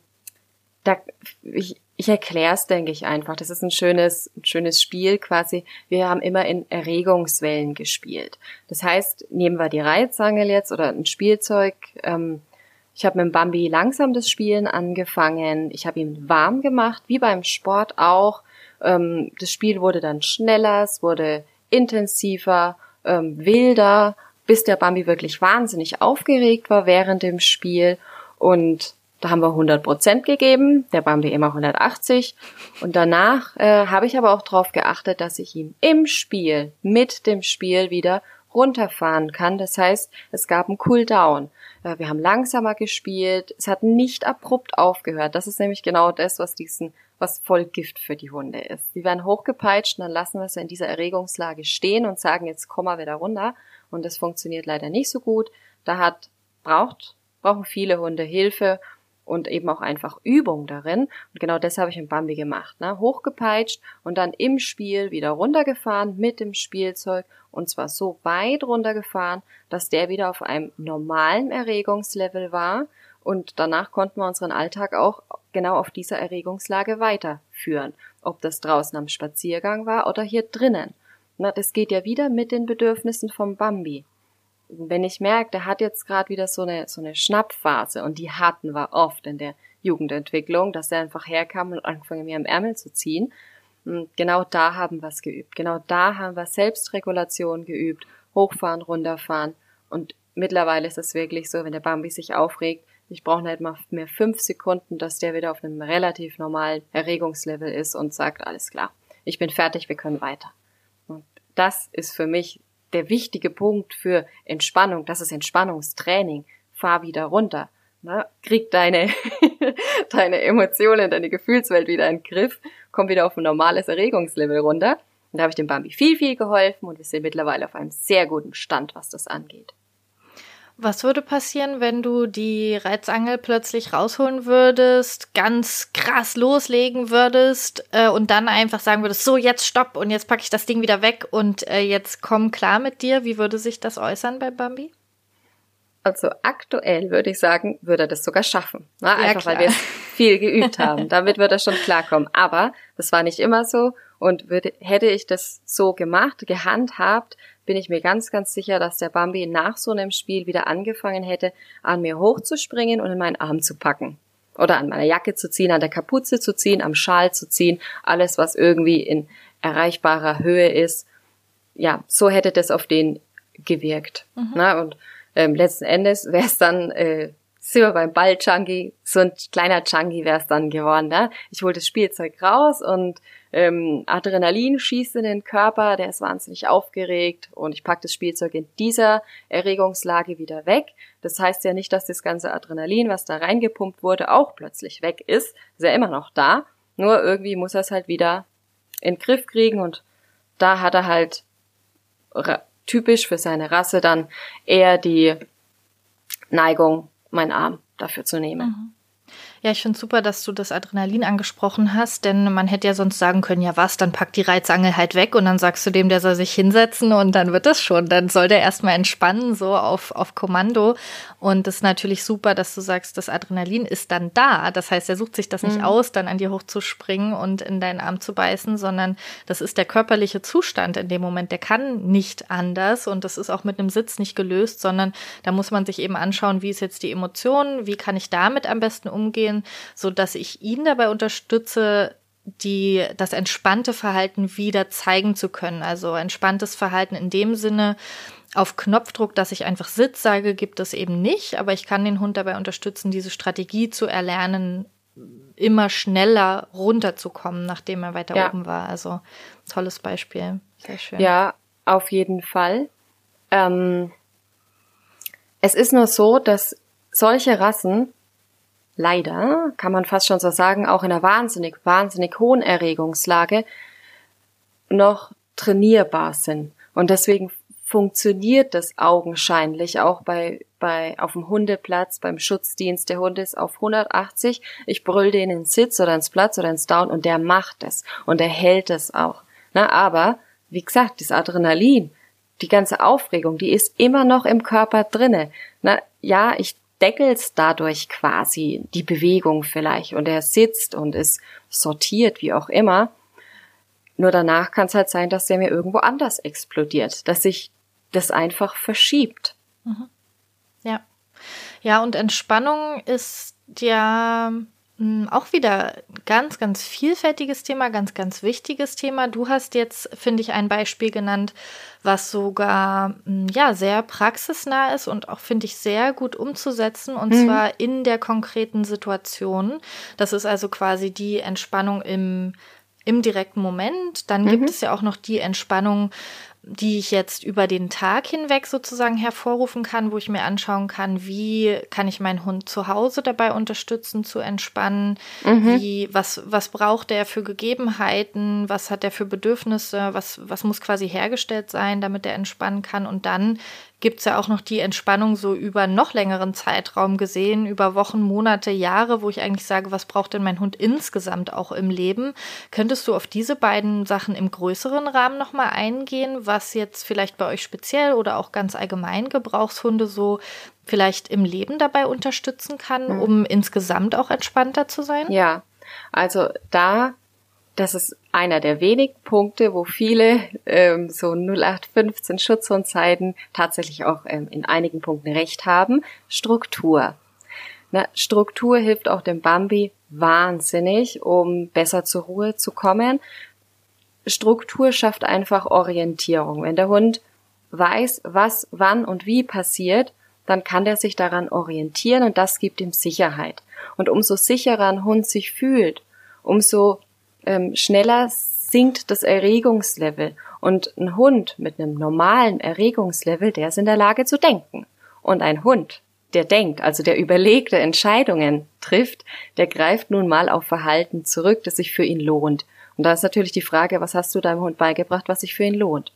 da, ich, ich erkläre es, denke ich einfach. Das ist ein schönes, ein schönes Spiel quasi. Wir haben immer in Erregungswellen gespielt. Das heißt, nehmen wir die Reizangel jetzt oder ein Spielzeug, ähm, ich habe mit dem Bambi langsam das Spielen angefangen. Ich habe ihn warm gemacht, wie beim Sport auch. Ähm, das Spiel wurde dann schneller, es wurde intensiver, ähm, wilder, bis der Bambi wirklich wahnsinnig aufgeregt war während dem Spiel. Und da haben wir 100 Prozent gegeben, der Bambi immer 180. Und danach äh, habe ich aber auch darauf geachtet, dass ich ihm im Spiel, mit dem Spiel wieder runterfahren kann. Das heißt, es gab einen Cooldown. Äh, wir haben langsamer gespielt. Es hat nicht abrupt aufgehört. Das ist nämlich genau das, was diesen, was voll Gift für die Hunde ist. Die werden hochgepeitscht und dann lassen wir sie in dieser Erregungslage stehen und sagen, jetzt komm mal wieder runter. Und das funktioniert leider nicht so gut. Da hat, braucht, brauchen viele Hunde Hilfe und eben auch einfach Übung darin. Und genau das habe ich mit Bambi gemacht. Ne? Hochgepeitscht und dann im Spiel wieder runtergefahren mit dem Spielzeug und zwar so weit runtergefahren, dass der wieder auf einem normalen Erregungslevel war und danach konnten wir unseren Alltag auch genau auf dieser Erregungslage weiterführen. Ob das draußen am Spaziergang war oder hier drinnen. Na, das geht ja wieder mit den Bedürfnissen vom Bambi wenn ich merke, der hat jetzt gerade wieder so eine, so eine Schnappphase und die hatten wir oft in der Jugendentwicklung, dass er einfach herkam und angefangen mir am Ärmel zu ziehen. Und genau da haben wir es geübt. Genau da haben wir Selbstregulation geübt, hochfahren, runterfahren. Und mittlerweile ist es wirklich so, wenn der Bambi sich aufregt, ich brauche nicht mal mehr fünf Sekunden, dass der wieder auf einem relativ normalen Erregungslevel ist und sagt, alles klar, ich bin fertig, wir können weiter. Und das ist für mich der wichtige Punkt für Entspannung, das ist Entspannungstraining. Fahr wieder runter. Ne? Krieg deine, deine Emotionen, deine Gefühlswelt wieder in den Griff, komm wieder auf ein normales Erregungslevel runter. Und da habe ich dem Bambi viel, viel geholfen und wir sind mittlerweile auf einem sehr guten Stand, was das angeht. Was würde passieren, wenn du die Reizangel plötzlich rausholen würdest, ganz krass loslegen würdest äh, und dann einfach sagen würdest, so jetzt stopp und jetzt packe ich das Ding wieder weg und äh, jetzt komm klar mit dir. Wie würde sich das äußern bei Bambi? Also aktuell würde ich sagen, würde er das sogar schaffen. Ne? Einfach klar. weil wir viel geübt haben. Damit wird er schon klarkommen. Aber das war nicht immer so. Und würde, hätte ich das so gemacht, gehandhabt, bin ich mir ganz, ganz sicher, dass der Bambi nach so einem Spiel wieder angefangen hätte, an mir hochzuspringen und in meinen Arm zu packen. Oder an meiner Jacke zu ziehen, an der Kapuze zu ziehen, am Schal zu ziehen, alles, was irgendwie in erreichbarer Höhe ist. Ja, so hätte das auf den gewirkt. Mhm. Na, und ähm, letzten Endes wäre es dann äh, sind wir beim Ball-Junkie, so ein kleiner Junkie wäre es dann geworden. Ne? Ich hole das Spielzeug raus und ähm, Adrenalin schießt in den Körper, der ist wahnsinnig aufgeregt und ich packe das Spielzeug in dieser Erregungslage wieder weg. Das heißt ja nicht, dass das ganze Adrenalin, was da reingepumpt wurde, auch plötzlich weg ist. Ist ja immer noch da. Nur irgendwie muss er es halt wieder in den Griff kriegen und da hat er halt typisch für seine Rasse dann eher die Neigung, meinen Arm dafür zu nehmen. Mhm. Ja, ich finde super, dass du das Adrenalin angesprochen hast, denn man hätte ja sonst sagen können, ja was, dann pack die Reizangel halt weg und dann sagst du dem, der soll sich hinsetzen und dann wird das schon. Dann soll der erstmal entspannen, so auf, auf Kommando. Und das ist natürlich super, dass du sagst, das Adrenalin ist dann da. Das heißt, er sucht sich das nicht mhm. aus, dann an dir hochzuspringen und in deinen Arm zu beißen, sondern das ist der körperliche Zustand in dem Moment. Der kann nicht anders und das ist auch mit einem Sitz nicht gelöst, sondern da muss man sich eben anschauen, wie ist jetzt die Emotion, wie kann ich damit am besten umgehen entwickeln, so dass ich ihn dabei unterstütze, die, das entspannte Verhalten wieder zeigen zu können. Also entspanntes Verhalten in dem Sinne, auf Knopfdruck, dass ich einfach Sitz sage, gibt es eben nicht, aber ich kann den Hund dabei unterstützen, diese Strategie zu erlernen, immer schneller runterzukommen, nachdem er weiter ja. oben war. Also tolles Beispiel. Sehr schön. Ja, auf jeden Fall. Ähm, es ist nur so, dass solche Rassen leider, kann man fast schon so sagen, auch in einer wahnsinnig, wahnsinnig hohen Erregungslage noch trainierbar sind. Und deswegen funktioniert das augenscheinlich auch bei, bei, auf dem Hundeplatz, beim Schutzdienst. Der Hund ist auf 180. Ich brüll den ins Sitz oder ins Platz oder ins Down und der macht es. Und er hält es auch. Na, aber, wie gesagt, das Adrenalin, die ganze Aufregung, die ist immer noch im Körper drinne. Na, ja, ich deckelst dadurch quasi die Bewegung vielleicht und er sitzt und ist sortiert, wie auch immer. Nur danach kann es halt sein, dass der mir irgendwo anders explodiert, dass sich das einfach verschiebt. Mhm. Ja. Ja, und Entspannung ist ja auch wieder ganz, ganz vielfältiges Thema, ganz, ganz wichtiges Thema. Du hast jetzt, finde ich, ein Beispiel genannt, was sogar hm, ja sehr praxisnah ist und auch finde ich sehr gut umzusetzen und mhm. zwar in der konkreten Situation. Das ist also quasi die Entspannung im im direkten Moment. Dann mhm. gibt es ja auch noch die Entspannung die ich jetzt über den Tag hinweg sozusagen hervorrufen kann, wo ich mir anschauen kann, wie kann ich meinen Hund zu Hause dabei unterstützen, zu entspannen, mhm. wie, was, was braucht er für Gegebenheiten, was hat er für Bedürfnisse, was, was muss quasi hergestellt sein, damit er entspannen kann? Und dann gibt es ja auch noch die Entspannung so über noch längeren Zeitraum gesehen, über Wochen, Monate, Jahre, wo ich eigentlich sage, was braucht denn mein Hund insgesamt auch im Leben? Könntest du auf diese beiden Sachen im größeren Rahmen nochmal eingehen, was jetzt vielleicht bei euch speziell oder auch ganz allgemein Gebrauchshunde so vielleicht im Leben dabei unterstützen kann, mhm. um insgesamt auch entspannter zu sein? Ja, also da das ist einer der wenigen Punkte, wo viele ähm, so 0815 Schutzhundzeiten tatsächlich auch ähm, in einigen Punkten recht haben. Struktur. Na, Struktur hilft auch dem Bambi wahnsinnig, um besser zur Ruhe zu kommen. Struktur schafft einfach Orientierung. Wenn der Hund weiß, was, wann und wie passiert, dann kann der sich daran orientieren und das gibt ihm Sicherheit. Und umso sicherer ein Hund sich fühlt, umso ähm, schneller sinkt das Erregungslevel. Und ein Hund mit einem normalen Erregungslevel, der ist in der Lage zu denken. Und ein Hund, der denkt, also der überlegte Entscheidungen trifft, der greift nun mal auf Verhalten zurück, das sich für ihn lohnt. Und da ist natürlich die Frage, was hast du deinem Hund beigebracht, was sich für ihn lohnt?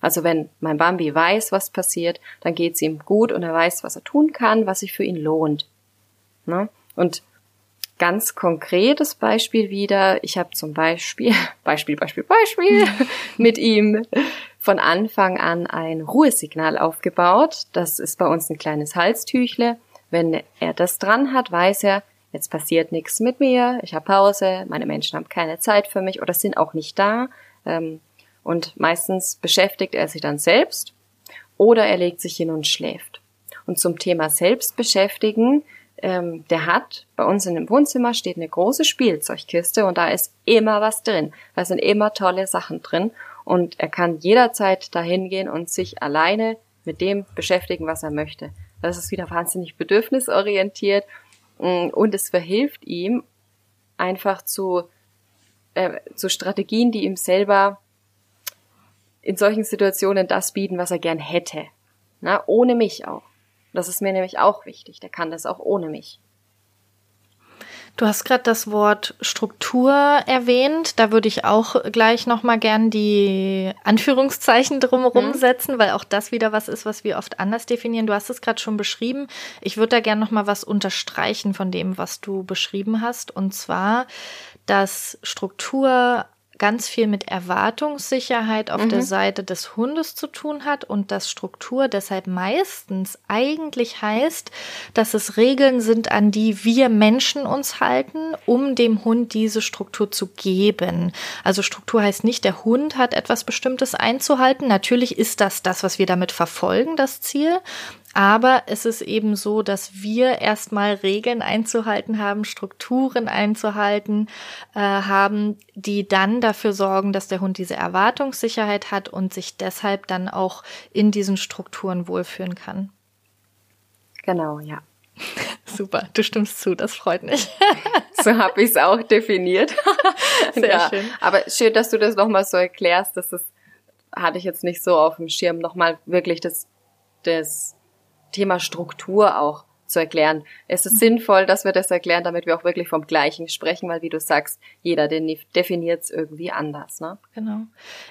Also wenn mein Bambi weiß, was passiert, dann geht's ihm gut und er weiß, was er tun kann, was sich für ihn lohnt. Ne? Und ganz konkretes Beispiel wieder. Ich habe zum Beispiel, Beispiel, Beispiel, Beispiel, mit ihm von Anfang an ein Ruhesignal aufgebaut. Das ist bei uns ein kleines Halstüchle. Wenn er das dran hat, weiß er, jetzt passiert nichts mit mir, ich habe Pause, meine Menschen haben keine Zeit für mich oder sind auch nicht da. Ähm, und meistens beschäftigt er sich dann selbst oder er legt sich hin und schläft. Und zum Thema Selbstbeschäftigen ähm, der hat bei uns in dem Wohnzimmer steht eine große Spielzeugkiste und da ist immer was drin. Da sind immer tolle Sachen drin und er kann jederzeit dahin gehen und sich alleine mit dem beschäftigen, was er möchte. Das ist wieder wahnsinnig bedürfnisorientiert mm, und es verhilft ihm einfach zu, äh, zu Strategien, die ihm selber in solchen Situationen das bieten, was er gern hätte. Na, ohne mich auch. Das ist mir nämlich auch wichtig. Der kann das auch ohne mich. Du hast gerade das Wort Struktur erwähnt. Da würde ich auch gleich nochmal gern die Anführungszeichen drumherum mhm. setzen, weil auch das wieder was ist, was wir oft anders definieren. Du hast es gerade schon beschrieben. Ich würde da gern nochmal was unterstreichen von dem, was du beschrieben hast. Und zwar, dass Struktur ganz viel mit Erwartungssicherheit auf mhm. der Seite des Hundes zu tun hat und dass Struktur deshalb meistens eigentlich heißt, dass es Regeln sind, an die wir Menschen uns halten, um dem Hund diese Struktur zu geben. Also Struktur heißt nicht, der Hund hat etwas Bestimmtes einzuhalten. Natürlich ist das das, was wir damit verfolgen, das Ziel. Aber es ist eben so, dass wir erstmal Regeln einzuhalten haben, Strukturen einzuhalten äh, haben, die dann dafür sorgen, dass der Hund diese Erwartungssicherheit hat und sich deshalb dann auch in diesen Strukturen wohlfühlen kann. Genau, ja. Super, du stimmst zu, das freut mich. so habe ich es auch definiert. Sehr ja, schön. Aber schön, dass du das nochmal so erklärst. Das ist, hatte ich jetzt nicht so auf dem Schirm, nochmal wirklich das, das Thema Struktur auch zu erklären. Es ist mhm. sinnvoll, dass wir das erklären, damit wir auch wirklich vom Gleichen sprechen, weil wie du sagst, jeder definiert es irgendwie anders. Ne? Genau.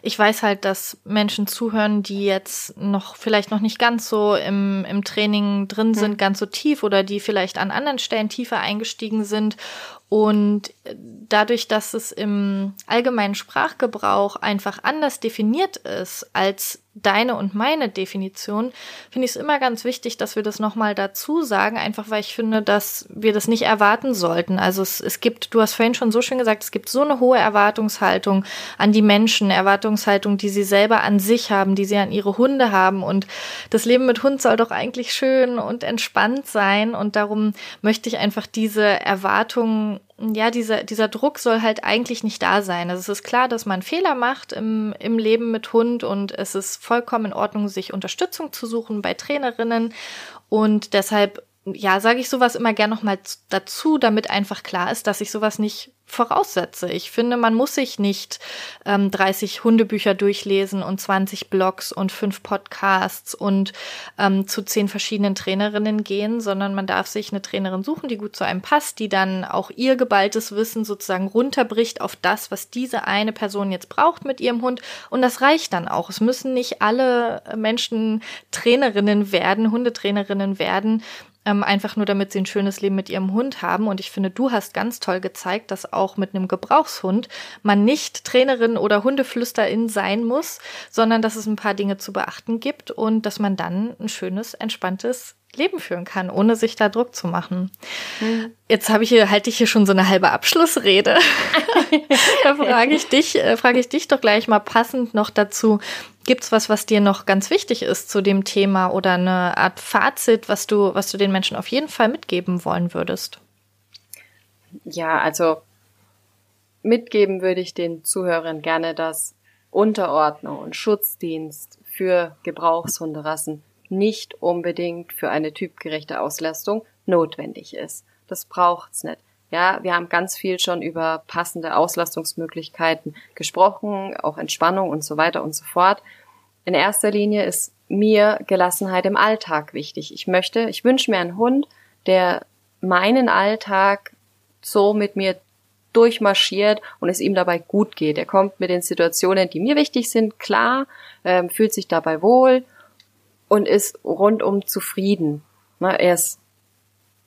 Ich weiß halt, dass Menschen zuhören, die jetzt noch vielleicht noch nicht ganz so im, im Training drin mhm. sind, ganz so tief oder die vielleicht an anderen Stellen tiefer eingestiegen sind und dadurch, dass es im allgemeinen Sprachgebrauch einfach anders definiert ist als deine und meine Definition, finde ich es immer ganz wichtig, dass wir das nochmal dazu sagen, einfach weil ich finde, dass wir das nicht erwarten sollten. Also es, es gibt, du hast vorhin schon so schön gesagt, es gibt so eine hohe Erwartungshaltung an die Menschen, Erwartungshaltung, die sie selber an sich haben, die sie an ihre Hunde haben. Und das Leben mit Hund soll doch eigentlich schön und entspannt sein. Und darum möchte ich einfach diese Erwartungen ja, dieser, dieser Druck soll halt eigentlich nicht da sein. Also es ist klar, dass man Fehler macht im, im Leben mit Hund und es ist vollkommen in Ordnung, sich Unterstützung zu suchen bei Trainerinnen. Und deshalb, ja, sage ich sowas immer gern nochmal dazu, damit einfach klar ist, dass ich sowas nicht voraussetze. Ich finde, man muss sich nicht ähm, 30 Hundebücher durchlesen und 20 Blogs und fünf Podcasts und ähm, zu zehn verschiedenen Trainerinnen gehen, sondern man darf sich eine Trainerin suchen, die gut zu einem passt, die dann auch ihr geballtes Wissen sozusagen runterbricht auf das, was diese eine Person jetzt braucht mit ihrem Hund. Und das reicht dann auch. Es müssen nicht alle Menschen Trainerinnen werden, Hundetrainerinnen werden, ähm, einfach nur damit sie ein schönes Leben mit ihrem Hund haben. Und ich finde, du hast ganz toll gezeigt, dass auch mit einem Gebrauchshund man nicht Trainerin oder Hundeflüsterin sein muss, sondern dass es ein paar Dinge zu beachten gibt und dass man dann ein schönes, entspanntes Leben führen kann, ohne sich da Druck zu machen. Mhm. Jetzt habe ich hier, halte ich hier schon so eine halbe Abschlussrede. da frage ich dich, äh, frage ich dich doch gleich mal passend noch dazu. Gibt's was, was dir noch ganz wichtig ist zu dem Thema oder eine Art Fazit, was du, was du den Menschen auf jeden Fall mitgeben wollen würdest? Ja, also mitgeben würde ich den Zuhörern gerne, dass Unterordnung und Schutzdienst für Gebrauchshunderassen nicht unbedingt für eine typgerechte Auslastung notwendig ist. Das braucht's nicht. Ja, wir haben ganz viel schon über passende Auslastungsmöglichkeiten gesprochen, auch Entspannung und so weiter und so fort. In erster Linie ist mir Gelassenheit im Alltag wichtig. Ich möchte, ich wünsche mir einen Hund, der meinen Alltag so mit mir durchmarschiert und es ihm dabei gut geht. Er kommt mit den Situationen, die mir wichtig sind, klar, ähm, fühlt sich dabei wohl und ist rundum zufrieden. Er ist,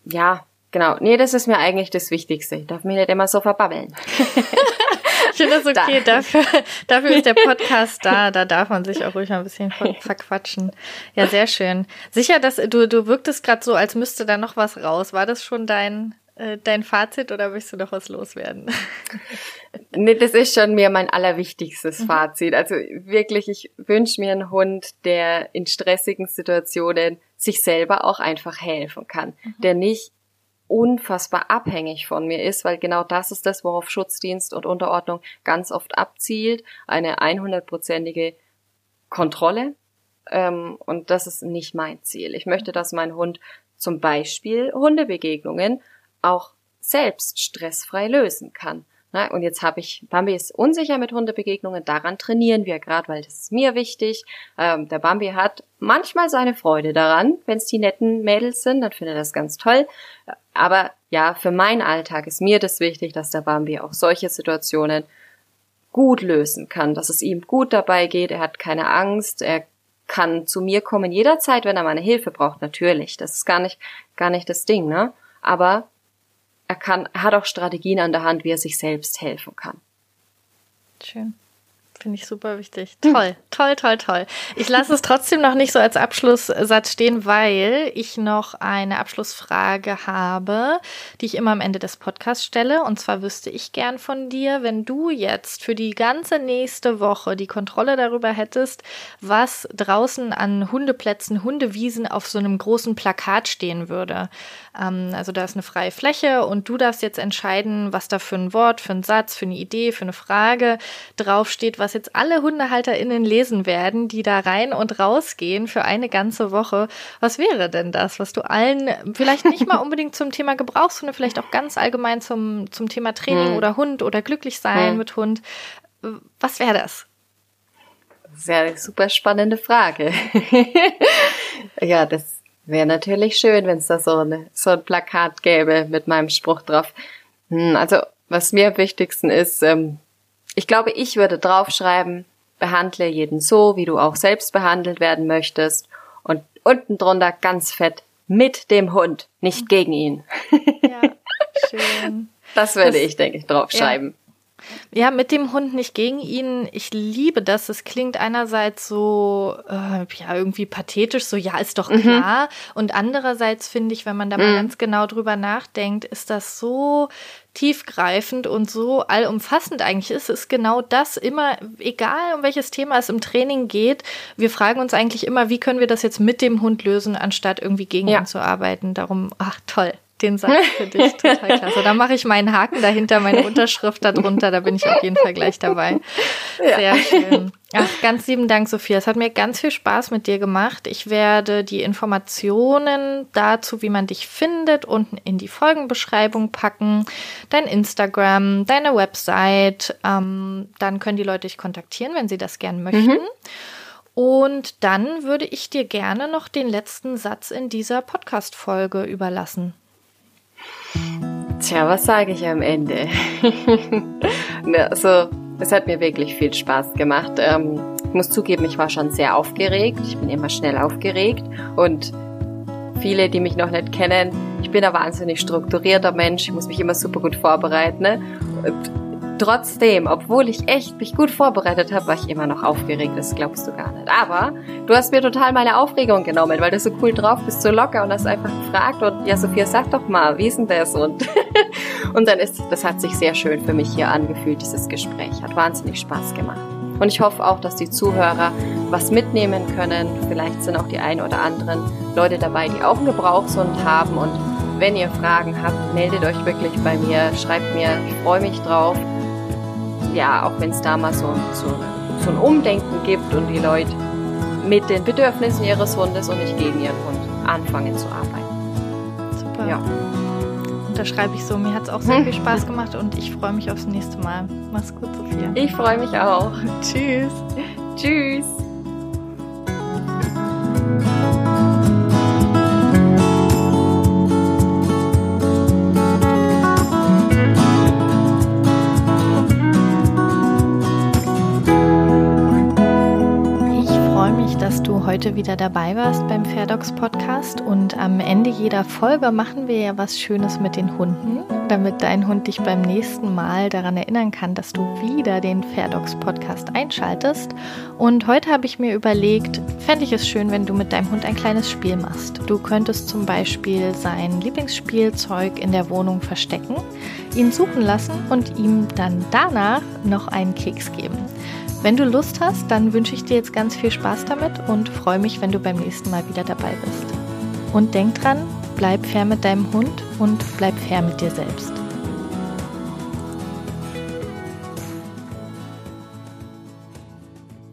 ja, genau. Nee, das ist mir eigentlich das Wichtigste. Ich darf mich nicht immer so verbabbeln. ich finde das okay. Da. Dafür, dafür ist der Podcast da. Da darf man sich auch ruhig ein bisschen verquatschen. Ja, sehr schön. Sicher, dass du, du wirktest gerade so, als müsste da noch was raus. War das schon dein, äh, dein Fazit oder willst du noch was loswerden? nee, das ist schon mir mein allerwichtigstes mhm. Fazit. Also wirklich, ich wünsche mir einen Hund, der in stressigen Situationen sich selber auch einfach helfen kann, mhm. der nicht unfassbar abhängig von mir ist, weil genau das ist das, worauf Schutzdienst und Unterordnung ganz oft abzielt, eine 100-prozentige Kontrolle ähm, und das ist nicht mein Ziel. Ich möchte, dass mein Hund zum Beispiel Hundebegegnungen auch selbst stressfrei lösen kann. Na, und jetzt habe ich, Bambi ist unsicher mit Hundebegegnungen, daran trainieren wir gerade, weil das ist mir wichtig. Ähm, der Bambi hat manchmal seine Freude daran, wenn es die netten Mädels sind, dann findet er das ganz toll. Aber ja, für meinen Alltag ist mir das wichtig, dass der Bambi auch solche Situationen gut lösen kann, dass es ihm gut dabei geht, er hat keine Angst, er kann zu mir kommen jederzeit, wenn er meine Hilfe braucht, natürlich. Das ist gar nicht, gar nicht das Ding, ne? Aber er kann, er hat auch Strategien an der Hand, wie er sich selbst helfen kann. Schön. Finde ich super wichtig. Toll, toll, toll, toll. Ich lasse es trotzdem noch nicht so als Abschlusssatz stehen, weil ich noch eine Abschlussfrage habe, die ich immer am Ende des Podcasts stelle. Und zwar wüsste ich gern von dir, wenn du jetzt für die ganze nächste Woche die Kontrolle darüber hättest, was draußen an Hundeplätzen, Hundewiesen auf so einem großen Plakat stehen würde. Ähm, also da ist eine freie Fläche und du darfst jetzt entscheiden, was da für ein Wort, für ein Satz, für eine Idee, für eine Frage draufsteht, was jetzt alle HundehalterInnen lesen werden, die da rein und rausgehen für eine ganze Woche. Was wäre denn das, was du allen vielleicht nicht mal unbedingt zum Thema Gebrauchshunde, vielleicht auch ganz allgemein zum, zum Thema Training hm. oder Hund oder glücklich sein hm. mit Hund, was wäre das? Sehr super spannende Frage. ja, das wäre natürlich schön, wenn es da so, eine, so ein Plakat gäbe mit meinem Spruch drauf. Hm, also, was mir am wichtigsten ist, ähm, ich glaube, ich würde draufschreiben, behandle jeden so, wie du auch selbst behandelt werden möchtest. Und unten drunter ganz fett mit dem Hund, nicht gegen ihn. Ja, schön. Das würde das, ich, denke ich, draufschreiben. Ja. Ja, mit dem Hund nicht gegen ihn. Ich liebe das. Es klingt einerseits so, äh, ja, irgendwie pathetisch, so, ja, ist doch mhm. klar. Mhm. Und andererseits finde ich, wenn man da mal mhm. ganz genau drüber nachdenkt, ist das so tiefgreifend und so allumfassend eigentlich ist, ist genau das immer, egal um welches Thema es im Training geht, wir fragen uns eigentlich immer, wie können wir das jetzt mit dem Hund lösen, anstatt irgendwie gegen ja. ihn zu arbeiten. Darum, ach toll, den Satz für dich. Total klasse. Da mache ich meinen Haken dahinter, meine Unterschrift darunter. Da bin ich auf jeden Fall gleich dabei. Sehr ja. schön. Ach, ganz lieben Dank, Sophia. Es hat mir ganz viel Spaß mit dir gemacht. Ich werde die Informationen dazu, wie man dich findet, unten in die Folgenbeschreibung packen. Dein Instagram, deine Website. Ähm, dann können die Leute dich kontaktieren, wenn sie das gern möchten. Mhm. Und dann würde ich dir gerne noch den letzten Satz in dieser Podcast-Folge überlassen. Tja, was sage ich am Ende? also, es hat mir wirklich viel Spaß gemacht. Ähm, ich muss zugeben, ich war schon sehr aufgeregt. Ich bin immer schnell aufgeregt und viele, die mich noch nicht kennen, ich bin ein wahnsinnig strukturierter Mensch. Ich muss mich immer super gut vorbereiten. Ne? Und Trotzdem, obwohl ich echt mich gut vorbereitet habe, war ich immer noch aufgeregt. Das glaubst du gar nicht. Aber du hast mir total meine Aufregung genommen, weil du so cool drauf bist, so locker und hast einfach gefragt und ja, Sophia, sag doch mal, wie ist denn das? Und, und dann ist, das hat sich sehr schön für mich hier angefühlt, dieses Gespräch. Hat wahnsinnig Spaß gemacht. Und ich hoffe auch, dass die Zuhörer was mitnehmen können. Vielleicht sind auch die ein oder anderen Leute dabei, die auch einen Gebrauchshund haben. Und wenn ihr Fragen habt, meldet euch wirklich bei mir, schreibt mir, ich freue mich drauf ja, auch wenn es da mal so, so, so ein Umdenken gibt und die Leute mit den Bedürfnissen ihres Hundes und nicht gegen ihren Hund anfangen zu arbeiten. Super. Ja. Unterschreibe ich so. Mir hat es auch sehr viel Spaß gemacht und ich freue mich aufs nächste Mal. Mach's gut, Sophia. Ich freue mich auch. Tschüss. Tschüss. Heute wieder dabei warst beim Fairdogs Podcast. Und am Ende jeder Folge machen wir ja was Schönes mit den Hunden, damit dein Hund dich beim nächsten Mal daran erinnern kann, dass du wieder den Fairdogs Podcast einschaltest. Und heute habe ich mir überlegt, fände ich es schön, wenn du mit deinem Hund ein kleines Spiel machst. Du könntest zum Beispiel sein Lieblingsspielzeug in der Wohnung verstecken, ihn suchen lassen und ihm dann danach noch einen Keks geben. Wenn du Lust hast, dann wünsche ich dir jetzt ganz viel Spaß damit und freue mich, wenn du beim nächsten Mal wieder dabei bist. Und denk dran, bleib fair mit deinem Hund und bleib fair mit dir selbst.